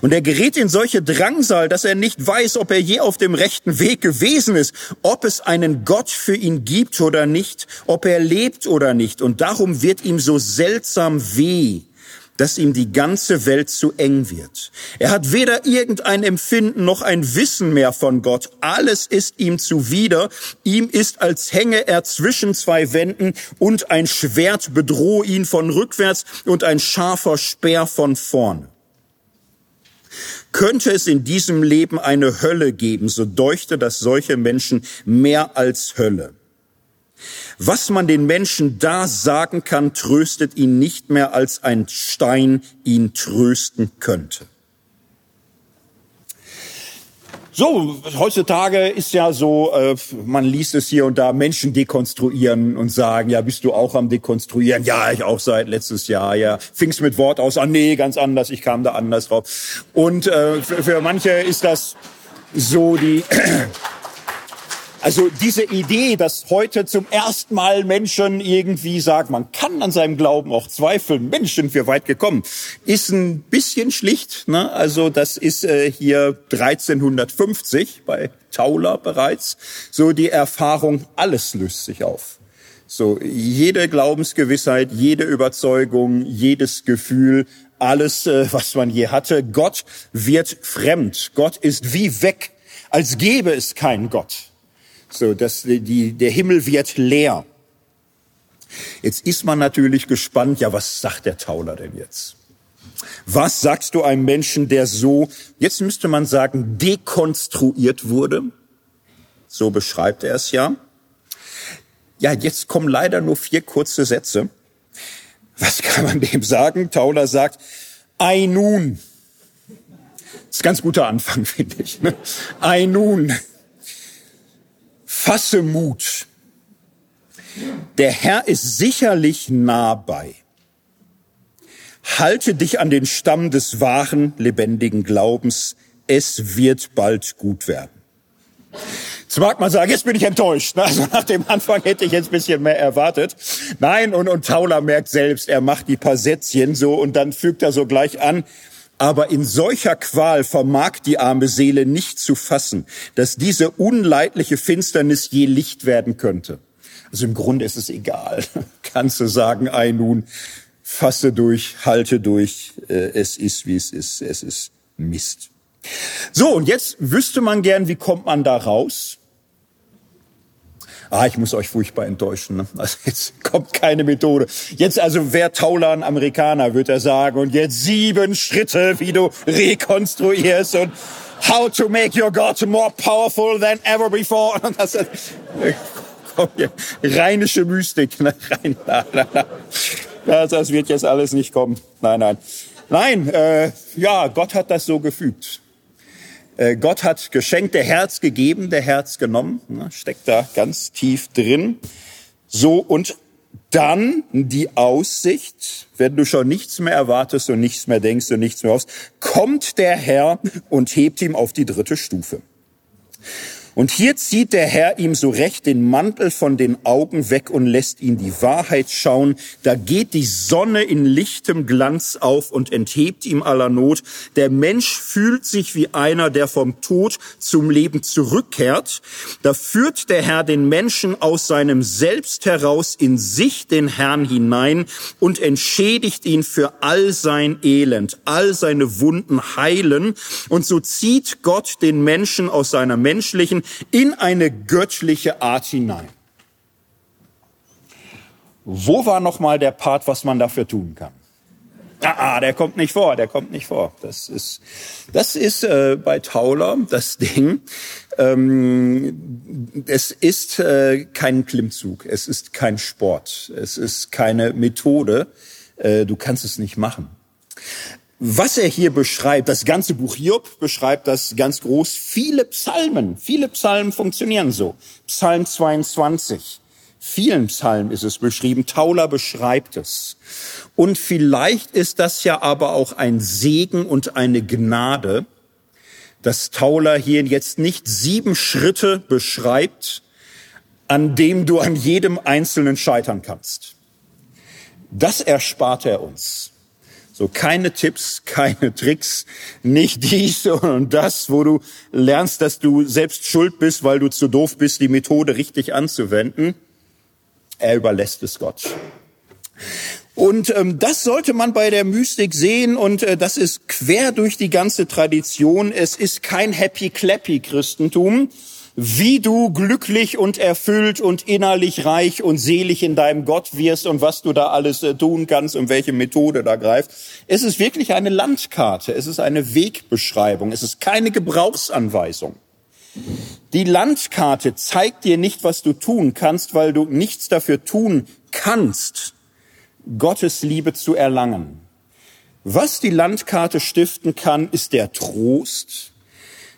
Und er gerät in solche Drangsal, dass er nicht weiß, ob er je auf dem rechten Weg gewesen ist, ob es einen Gott für ihn gibt oder nicht, ob er lebt oder nicht. Und darum wird ihm so seltsam weh, dass ihm die ganze Welt zu eng wird. Er hat weder irgendein Empfinden noch ein Wissen mehr von Gott. Alles ist ihm zuwider. Ihm ist, als hänge er zwischen zwei Wänden und ein Schwert bedrohe ihn von rückwärts und ein scharfer Speer von vorne. Könnte es in diesem Leben eine Hölle geben, so deuchte das solche Menschen mehr als Hölle. Was man den Menschen da sagen kann, tröstet ihn nicht mehr, als ein Stein ihn trösten könnte. So, heutzutage ist ja so, äh, man liest es hier und da, Menschen dekonstruieren und sagen, ja, bist du auch am Dekonstruieren? Ja, ich auch seit letztes Jahr, ja. Fingst mit Wort aus, ah nee, ganz anders, ich kam da anders drauf. Und äh, für, für manche ist das so die also diese Idee, dass heute zum ersten Mal Menschen irgendwie sagen, man kann an seinem Glauben auch zweifeln, Menschen sind wir weit gekommen, ist ein bisschen schlicht. Ne? Also das ist äh, hier 1350 bei Tauler bereits so die Erfahrung, alles löst sich auf. So jede Glaubensgewissheit, jede Überzeugung, jedes Gefühl, alles, äh, was man je hatte, Gott wird fremd. Gott ist wie weg, als gäbe es keinen Gott. So, dass die, der Himmel wird leer. Jetzt ist man natürlich gespannt, ja, was sagt der Tauler denn jetzt? Was sagst du einem Menschen, der so, jetzt müsste man sagen, dekonstruiert wurde? So beschreibt er es ja. Ja, jetzt kommen leider nur vier kurze Sätze. Was kann man dem sagen? Tauler sagt, ei nun. Das ist ein ganz guter Anfang, finde ich. Ne? Nun. Fasse Mut. Der Herr ist sicherlich nah bei. Halte dich an den Stamm des wahren, lebendigen Glaubens. Es wird bald gut werden. Jetzt mag man sagen, jetzt bin ich enttäuscht. Also nach dem Anfang hätte ich jetzt ein bisschen mehr erwartet. Nein, und, und Tauler merkt selbst, er macht die paar Sätzchen so und dann fügt er so gleich an, aber in solcher Qual vermag die arme Seele nicht zu fassen, dass diese unleidliche Finsternis je Licht werden könnte. Also im Grunde ist es egal. Kannst du sagen, ei nun, fasse durch, halte durch, äh, es ist, wie es ist, es ist Mist. So, und jetzt wüsste man gern, wie kommt man da raus? Ah, ich muss euch furchtbar enttäuschen. Ne? Also jetzt kommt keine Methode. Jetzt also, wer Tauler ein Amerikaner, wird er sagen. Und jetzt sieben Schritte, wie du rekonstruierst und how to make your God more powerful than ever before. Und das, kommt hier, rheinische Mystik. Ne? Rein, na, na, na. Das, das wird jetzt alles nicht kommen. Nein, nein. Nein, äh, ja, Gott hat das so gefügt. Äh, Gott hat geschenkt, der Herz gegeben, der Herz genommen, ne, steckt da ganz tief drin. So, und dann die Aussicht, wenn du schon nichts mehr erwartest und nichts mehr denkst und nichts mehr hoffst, kommt der Herr und hebt ihm auf die dritte Stufe. Und hier zieht der Herr ihm so recht den Mantel von den Augen weg und lässt ihn die Wahrheit schauen. Da geht die Sonne in lichtem Glanz auf und enthebt ihm aller Not. Der Mensch fühlt sich wie einer, der vom Tod zum Leben zurückkehrt. Da führt der Herr den Menschen aus seinem Selbst heraus in sich den Herrn hinein und entschädigt ihn für all sein Elend, all seine Wunden heilen. Und so zieht Gott den Menschen aus seiner menschlichen in eine göttliche Art hinein. Wo war noch mal der Part, was man dafür tun kann? Ah, ah, der kommt nicht vor, der kommt nicht vor. Das ist, das ist äh, bei Tauler das Ding. Ähm, es ist äh, kein Klimmzug, es ist kein Sport, es ist keine Methode. Äh, du kannst es nicht machen was er hier beschreibt, das ganze Buch Hiob beschreibt das ganz groß. Viele Psalmen, viele Psalmen funktionieren so. Psalm 22, vielen Psalmen ist es beschrieben. Tauler beschreibt es. Und vielleicht ist das ja aber auch ein Segen und eine Gnade, dass Tauler hier jetzt nicht sieben Schritte beschreibt, an dem du an jedem Einzelnen scheitern kannst. Das erspart er uns. So keine Tipps, keine Tricks, nicht dies und das, wo du lernst, dass du selbst schuld bist, weil du zu doof bist, die Methode richtig anzuwenden. Er überlässt es Gott. Und ähm, das sollte man bei der Mystik sehen und äh, das ist quer durch die ganze Tradition. Es ist kein Happy Clappy Christentum, wie du glücklich und erfüllt und innerlich reich und selig in deinem Gott wirst und was du da alles äh, tun kannst und welche Methode da greift. Es ist wirklich eine Landkarte, es ist eine Wegbeschreibung, es ist keine Gebrauchsanweisung. Die Landkarte zeigt dir nicht, was du tun kannst, weil du nichts dafür tun kannst, Gottes Liebe zu erlangen. Was die Landkarte stiften kann, ist der Trost,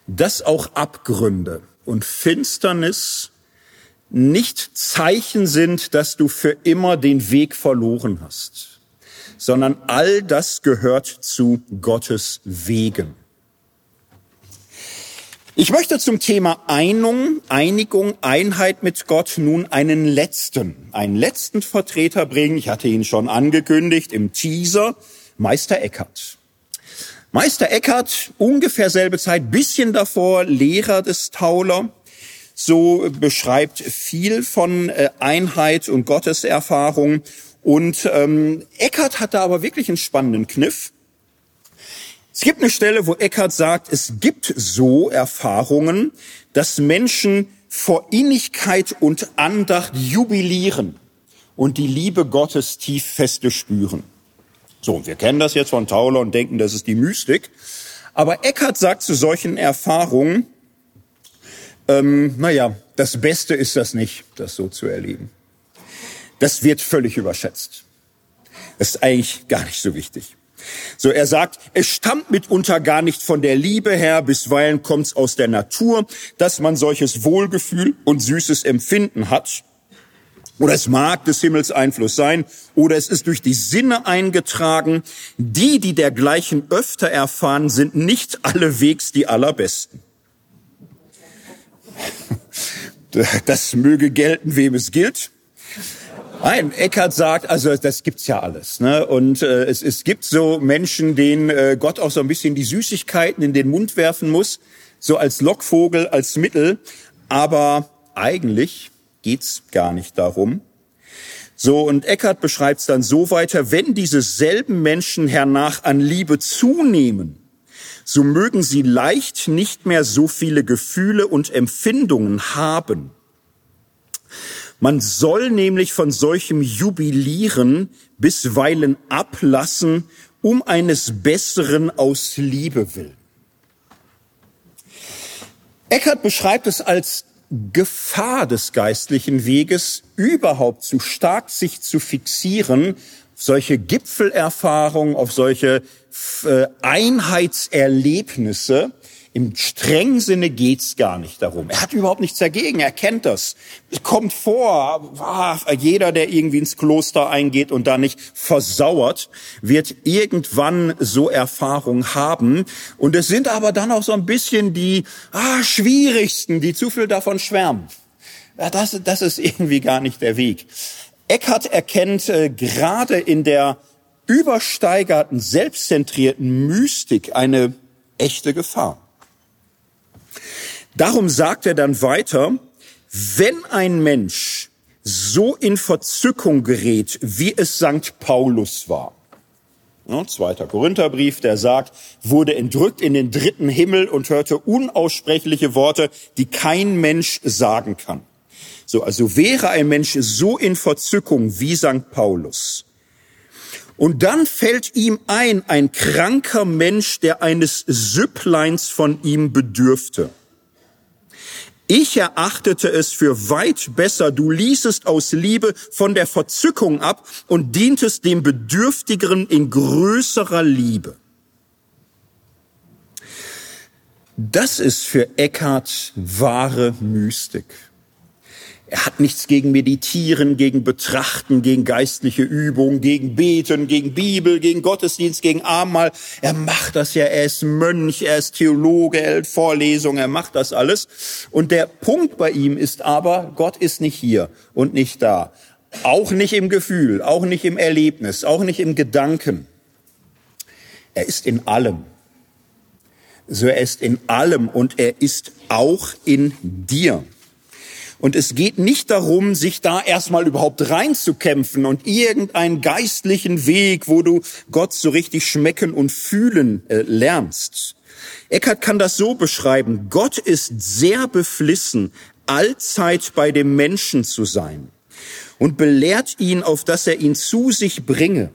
dass auch Abgründe und Finsternis nicht Zeichen sind, dass du für immer den Weg verloren hast, sondern all das gehört zu Gottes Wegen. Ich möchte zum Thema Einung, Einigung, Einheit mit Gott nun einen letzten, einen letzten Vertreter bringen. Ich hatte ihn schon angekündigt im Teaser, Meister Eckhart. Meister Eckhart, ungefähr selbe Zeit, bisschen davor, Lehrer des Tauler, so beschreibt viel von äh, Einheit und Gotteserfahrung. Und ähm, Eckhart hat da aber wirklich einen spannenden Kniff. Es gibt eine Stelle, wo Eckhart sagt, es gibt so Erfahrungen, dass Menschen vor Innigkeit und Andacht jubilieren und die Liebe Gottes tief feste spüren. So, wir kennen das jetzt von Tauler und denken, das ist die Mystik. Aber Eckhart sagt zu solchen Erfahrungen, ähm, naja, das Beste ist das nicht, das so zu erleben. Das wird völlig überschätzt. Das ist eigentlich gar nicht so wichtig. So, er sagt, es stammt mitunter gar nicht von der Liebe her, bisweilen kommt's aus der Natur, dass man solches Wohlgefühl und süßes Empfinden hat. Oder es mag des Himmels Einfluss sein, oder es ist durch die Sinne eingetragen. Die, die dergleichen öfter erfahren, sind nicht allewegs die allerbesten. Das möge gelten, wem es gilt. Nein, Eckhart sagt, also das gibt's ja alles. Ne? Und äh, es, es gibt so Menschen, denen äh, Gott auch so ein bisschen die Süßigkeiten in den Mund werfen muss, so als Lockvogel, als Mittel. Aber eigentlich geht's gar nicht darum. So, und Eckhart beschreibt es dann so weiter, wenn diese selben Menschen hernach an Liebe zunehmen, so mögen sie leicht nicht mehr so viele Gefühle und Empfindungen haben. Man soll nämlich von solchem Jubilieren bisweilen ablassen, um eines Besseren aus Liebe willen. Eckhart beschreibt es als Gefahr des geistlichen Weges, überhaupt zu stark sich zu fixieren, solche Gipfelerfahrungen, auf solche äh, Einheitserlebnisse, Im strengen Sinne geht's gar nicht darum. Er hat überhaupt nichts dagegen, er kennt das. Es kommt vor, ah, jeder, der irgendwie ins Kloster eingeht und da nicht versauert, wird irgendwann so Erfahrung haben. Und es sind aber dann auch so ein bisschen die ah, schwierigsten, die zu viel davon schwärmen. Das, das ist irgendwie gar nicht der Weg. Eckhart erkennt äh, gerade in der übersteigerten, selbstzentrierten Mystik eine echte Gefahr. Darum sagt er dann weiter, wenn ein Mensch so in Verzückung gerät, wie es St. Paulus war, ja, zweiter Korintherbrief, der sagt, wurde entrückt in den dritten Himmel und hörte unaussprechliche Worte, die kein Mensch sagen kann. So, also wäre ein Mensch so in Verzückung wie St. Paulus. Und dann fällt ihm ein, ein kranker Mensch, der eines Süppleins von ihm bedürfte. Ich erachtete es für weit besser, du ließest aus Liebe von der Verzückung ab und dientest dem Bedürftigeren in größerer Liebe. Das ist für Eckhart wahre Mystik. Er hat nichts gegen Meditieren, gegen Betrachten, gegen geistliche Übung, gegen Beten, gegen Bibel, gegen Gottesdienst, gegen Abendmahl. Er macht das ja, er ist Mönch, er ist Theologe, er hält Vorlesungen, er macht das alles. Und der Punkt bei ihm ist aber, Gott ist nicht hier und nicht da. Auch nicht im Gefühl, auch nicht im Erlebnis, auch nicht im Gedanken. Er ist in allem. So er ist in allem und er ist auch in dir. Und es geht nicht darum, sich da erstmal überhaupt reinzukämpfen und irgendeinen geistlichen Weg, wo du Gott so richtig schmecken und fühlen äh, lernst. Eckhart kann das so beschreiben. Gott ist sehr beflissen, allzeit bei dem Menschen zu sein und belehrt ihn, auf dass er ihn zu sich bringe.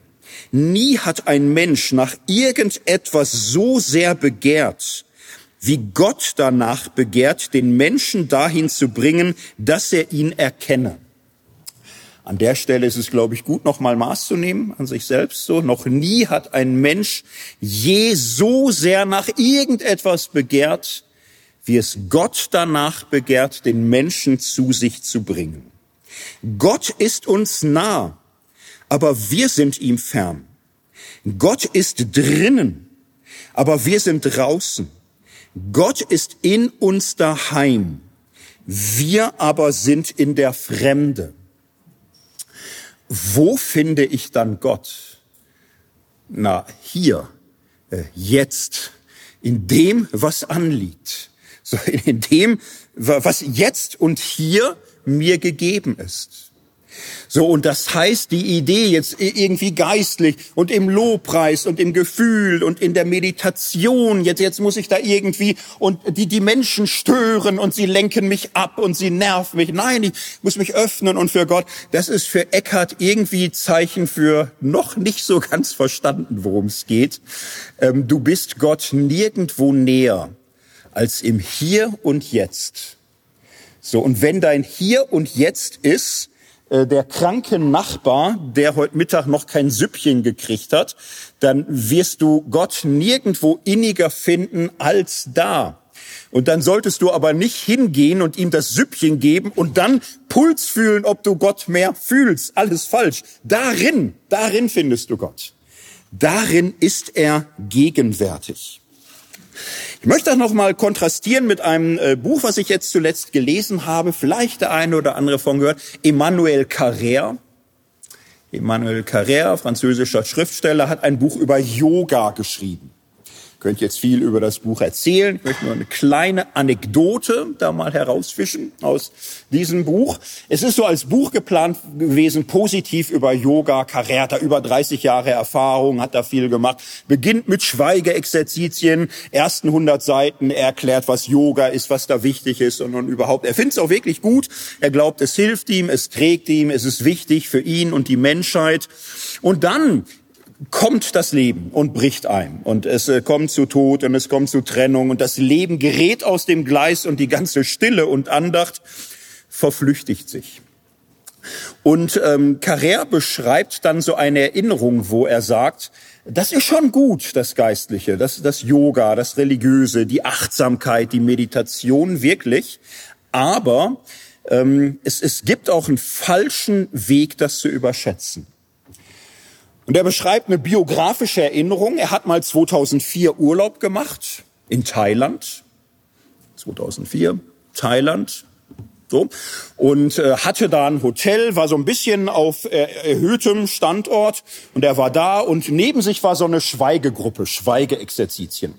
Nie hat ein Mensch nach irgendetwas so sehr begehrt, wie Gott danach begehrt, den Menschen dahin zu bringen, dass er ihn erkenne. An der Stelle ist es, glaube ich, gut, nochmal Maß zu nehmen an sich selbst. So, noch nie hat ein Mensch je so sehr nach irgendetwas begehrt, wie es Gott danach begehrt, den Menschen zu sich zu bringen. Gott ist uns nah, aber wir sind ihm fern. Gott ist drinnen, aber wir sind draußen. Gott ist in uns daheim. Wir aber sind in der Fremde. Wo finde ich dann Gott? Na, hier, äh, jetzt, in dem, was anliegt. So, in dem, was jetzt und hier mir gegeben ist. So, und das heißt, die Idee jetzt irgendwie geistlich und im Lobpreis und im Gefühl und in der Meditation, jetzt, jetzt muss ich da irgendwie und die, die Menschen stören und sie lenken mich ab und sie nerven mich. Nein, ich muss mich öffnen und für Gott, das ist für Eckhart irgendwie Zeichen für noch nicht so ganz verstanden, worum es geht. Ähm, du bist Gott nirgendwo näher als im Hier und Jetzt. So, und wenn dein Hier und Jetzt ist, der kranke Nachbar, der heute Mittag noch kein Süppchen gekriegt hat, dann wirst du Gott nirgendwo inniger finden als da. Und dann solltest du aber nicht hingehen und ihm das Süppchen geben und dann Puls fühlen, ob du Gott mehr fühlst. Alles falsch. Darin, darin findest du Gott. Darin ist er gegenwärtig. Ich möchte das nochmal kontrastieren mit einem äh, Buch, was ich jetzt zuletzt gelesen habe, vielleicht der eine oder andere von gehört, Emmanuel Carrère. Emmanuel Carrère, französischer Schriftsteller, hat ein Buch über Yoga geschrieben könnte jetzt viel über das Buch erzählen. Ich möchte nur eine kleine Anekdote da mal herausfischen aus diesem Buch. Es ist so als Buch geplant gewesen, positiv über Yoga. Carrère über 30 Jahre Erfahrung, hat da viel gemacht. Beginnt mit Schweigeexerzitien. Ersten 100 Seiten erklärt, was Yoga ist, was da wichtig ist und, und überhaupt. Er findet es auch wirklich gut. Er glaubt, es hilft ihm, es trägt ihm, es ist wichtig für ihn und die Menschheit. Und dann kommt das Leben und bricht ein. Und es äh, kommt zu Tod und es kommt zu Trennung und das Leben gerät aus dem Gleis und die ganze Stille und Andacht verflüchtigt sich. Und ähm, Carrère beschreibt dann so eine Erinnerung, wo er sagt, das ist schon gut, das Geistliche, das, das Yoga, das Religiöse, die Achtsamkeit, die Meditation, wirklich. Aber ähm, es, es gibt auch einen falschen Weg, das zu überschätzen. Und er beschreibt eine biografische Erinnerung. Er hat mal 2004 Urlaub gemacht in Thailand. 2004, Thailand. So. Und äh, hatte da ein Hotel, war so ein bisschen auf äh, erhöhtem Standort und er war da und neben sich war so eine Schweigegruppe, Schweigeexerzitien.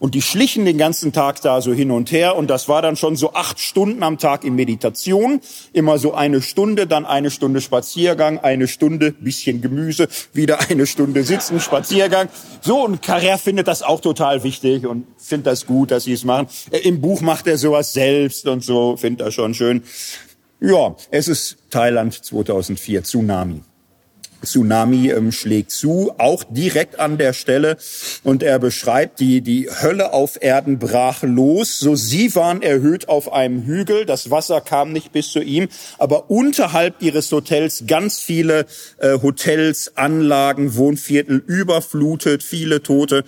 Und die schlichen den ganzen Tag da so hin und her. Und das war dann schon so acht Stunden am Tag in Meditation. Immer so eine Stunde, dann eine Stunde Spaziergang, eine Stunde bisschen Gemüse, wieder eine Stunde Sitzen, Spaziergang. So, und Carrère findet das auch total wichtig und findet das gut, dass sie es machen. Äh, Im Buch macht er sowas selbst und so, findet er schon schön. Ja, es ist Thailand 2004, Tsunami. Tsunami ähm, schlägt zu, auch direkt an der Stelle. Und er beschreibt, die, die Hölle auf Erden brach los. So sie waren erhöht auf einem Hügel. Das Wasser kam nicht bis zu ihm. Aber unterhalb ihres Hotels ganz viele äh, Hotels, Anlagen, Wohnviertel überflutet, viele Tote.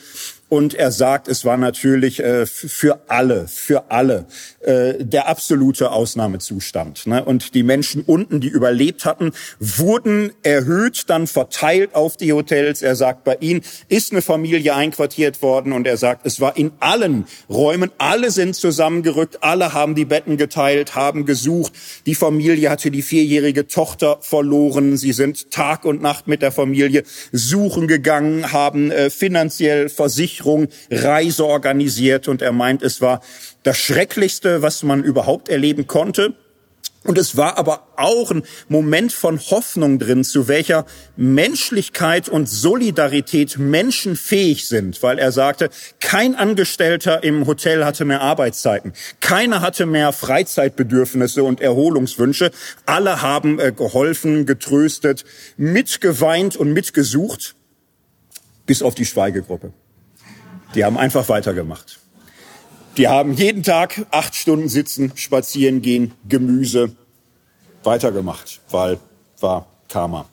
Und er sagt, es war natürlich äh, für alle, für alle äh, der absolute Ausnahmezustand. Ne? Und die Menschen unten, die überlebt hatten, wurden erhöht, dann verteilt auf die Hotels. Er sagt, bei ihnen ist eine Familie einquartiert worden und er sagt, es war in allen Räumen, alle sind zusammengerückt, alle haben die Betten geteilt, haben gesucht. Die Familie hatte die vierjährige Tochter verloren. Sie sind Tag und Nacht mit der Familie suchen gegangen, haben äh, finanziell versichert Versicherung Reise organisiert und er meint, es war das Schrecklichste, was man überhaupt erleben konnte. Und es war aber auch ein Moment von Hoffnung drin, zu welcher Menschlichkeit und Solidarität Menschen fähig sind, weil er sagte, kein Angestellter im Hotel hatte mehr Arbeitszeiten, keiner hatte mehr Freizeitbedürfnisse und Erholungswünsche, alle haben äh, geholfen, getröstet, mitgeweint und mitgesucht, bis auf die Schweigegruppe. Die haben einfach weitergemacht. Die haben jeden Tag acht Stunden sitzen, spazieren gehen, Gemüse weitergemacht, weil war Karma.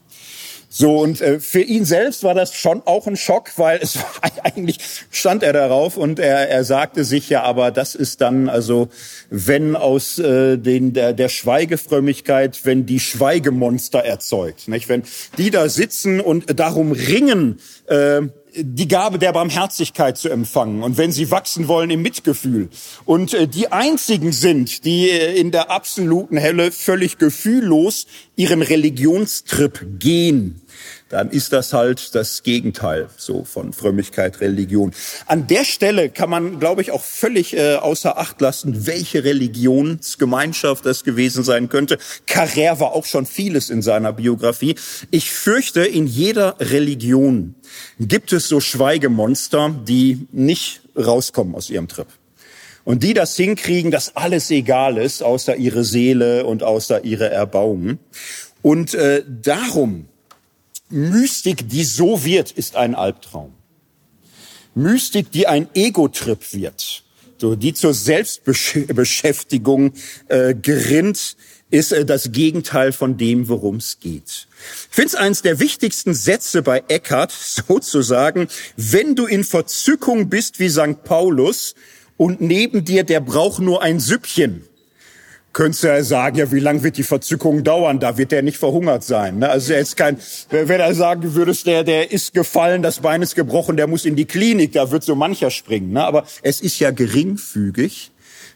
So, und äh, für ihn selbst war das schon auch ein Schock, weil es war, eigentlich stand er darauf und er, er sagte sich ja, aber das ist dann, also wenn aus äh, den, der, der Schweigefrömmigkeit, wenn die Schweigemonster erzeugt, nicht? wenn die da sitzen und darum ringen, äh, die Gabe der Barmherzigkeit zu empfangen. Und wenn sie wachsen wollen im Mitgefühl. Und äh, die einzigen sind, die äh, in der absoluten Helle völlig gefühllos ihren Religionstrip gehen, dann ist das halt das Gegenteil so von Frömmigkeit, Religion. An der Stelle kann man, glaube ich, auch völlig äh, außer Acht lassen, welche Religionsgemeinschaft das gewesen sein könnte. Carrère war auch schon vieles in seiner Biografie. Ich fürchte, in jeder Religion gibt es so Schweigemonster, die nicht rauskommen aus ihrem Trip. Und die das hinkriegen, dass alles egal ist, außer ihre Seele und außer ihre Erbauung. Und äh, darum Mystik, die so wird, ist ein Albtraum. Mystik, die ein Ego-Trip wird, die zur Selbstbeschäftigung äh, gerinnt, ist äh, das Gegenteil von dem, worum es geht. Ich finde es eines der wichtigsten Sätze bei Eckhart, sozusagen, wenn du in Verzückung bist wie St. Paulus und neben dir, der braucht nur ein Süppchen, könntest du ja sagen, ja, wie lange wird die Verzückung dauern? Da wird der nicht verhungert sein. Ne? Also jetzt kein, wenn du sagen würdest, der, der ist gefallen, das Bein ist gebrochen, der muss in die Klinik, da wird so mancher springen. Ne? Aber es ist ja geringfügig.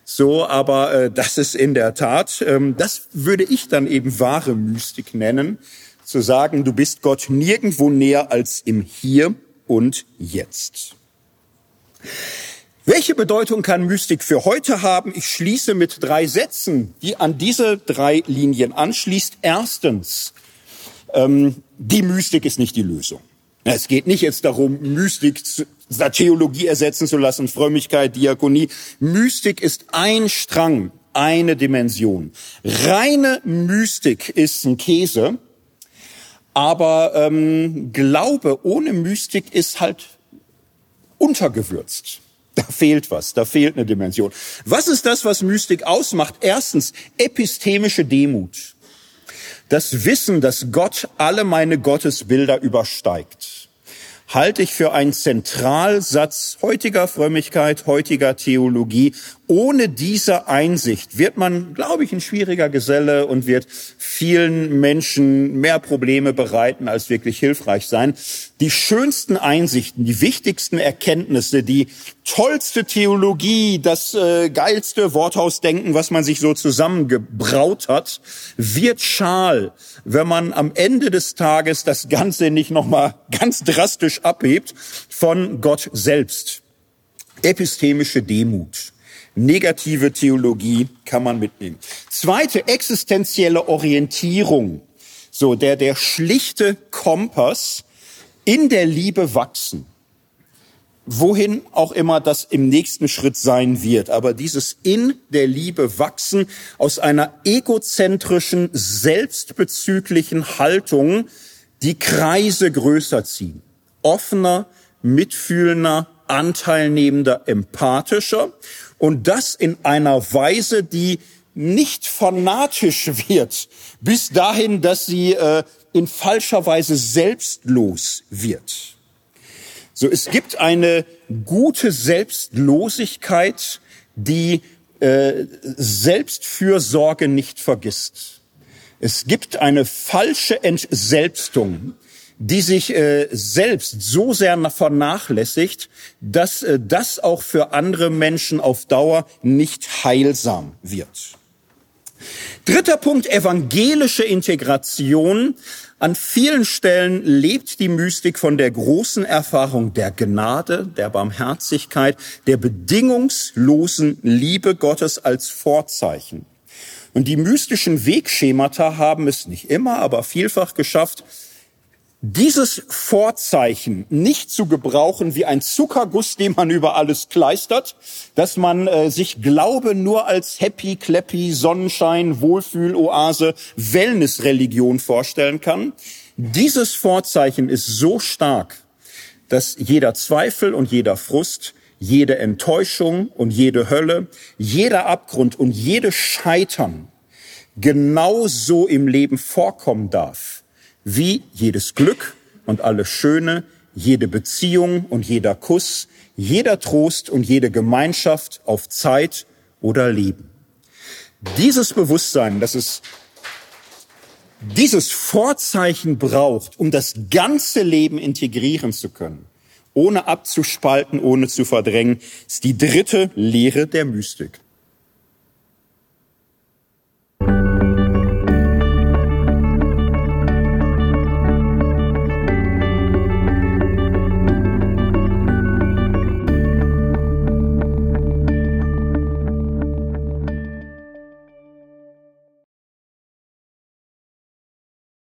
So, aber äh, das ist in der Tat, ähm, das würde ich dann eben wahre Mystik nennen, zu sagen, du bist Gott nirgendwo näher als im Hier und Jetzt. Welche Bedeutung kann Mystik für heute haben? Ich schließe mit drei Sätzen, die an diese drei Linien anschließt. Erstens, ähm, die Mystik ist nicht die Lösung. Es geht nicht jetzt darum, Mystik zu, Theologie ersetzen zu lassen, Frömmigkeit, Diakonie. Mystik ist ein Strang, eine Dimension. Reine Mystik ist ein Käse, aber ähm, Glaube ohne Mystik ist halt untergewürzt. Da fehlt was, da fehlt eine Dimension. Was ist das, was Mystik ausmacht? Erstens, epistemische Demut. Das Wissen, dass Gott alle meine Gottesbilder übersteigt, halte ich für einen Zentralsatz heutiger Frömmigkeit, heutiger Theologie. Ohne diese Einsicht wird man, glaube ich, ein schwieriger Geselle und wird vielen Menschen mehr Probleme bereiten, als wirklich hilfreich sein. Die schönsten Einsichten, die wichtigsten Erkenntnisse, die tollste Theologie, das äh, geilste Worthausdenken, was man sich so zusammengebraut hat, wird schal, wenn man am Ende des Tages das Ganze nicht nochmal ganz drastisch abhebt von Gott selbst. Epistemische Demut. Negative Theologie kann man mitnehmen. Zweite, existenzielle Orientierung. So, der, der schlichte Kompass in der Liebe wachsen. Wohin auch immer das im nächsten Schritt sein wird. Aber dieses in der Liebe wachsen aus einer egozentrischen, selbstbezüglichen Haltung, die Kreise größer ziehen. Offener, mitfühlender, anteilnehmender, empathischer und das in einer Weise, die nicht fanatisch wird, bis dahin, dass sie äh, in falscher Weise selbstlos wird. So, es gibt eine gute Selbstlosigkeit, die äh, Selbstfürsorge nicht vergisst. Es gibt eine falsche Entselbstung, die sich äh, selbst so sehr vernachlässigt, dass äh, das auch für andere Menschen auf Dauer nicht heilsam wird. Dritter Punkt, evangelische Integration. An vielen Stellen lebt die Mystik von der großen Erfahrung der Gnade, der Barmherzigkeit, der bedingungslosen Liebe Gottes als Vorzeichen. Und die mystischen Wegschemata haben es nicht immer, aber vielfach geschafft, dieses Vorzeichen nicht zu gebrauchen wie ein Zuckerguss, den man über alles kleistert, dass man äh, sich Glaube nur als Happy, Clappy, Sonnenschein, Wohlfühloase, Wellnessreligion vorstellen kann. Dieses Vorzeichen ist so stark, dass jeder Zweifel und jeder Frust, jede Enttäuschung und jede Hölle, jeder Abgrund und jede Scheitern genauso im Leben vorkommen darf wie jedes Glück und alles Schöne, jede Beziehung und jeder Kuss, jeder Trost und jede Gemeinschaft auf Zeit oder Leben. Dieses Bewusstsein, dass es dieses Vorzeichen braucht, um das ganze Leben integrieren zu können, ohne abzuspalten, ohne zu verdrängen, ist die dritte Lehre der Mystik.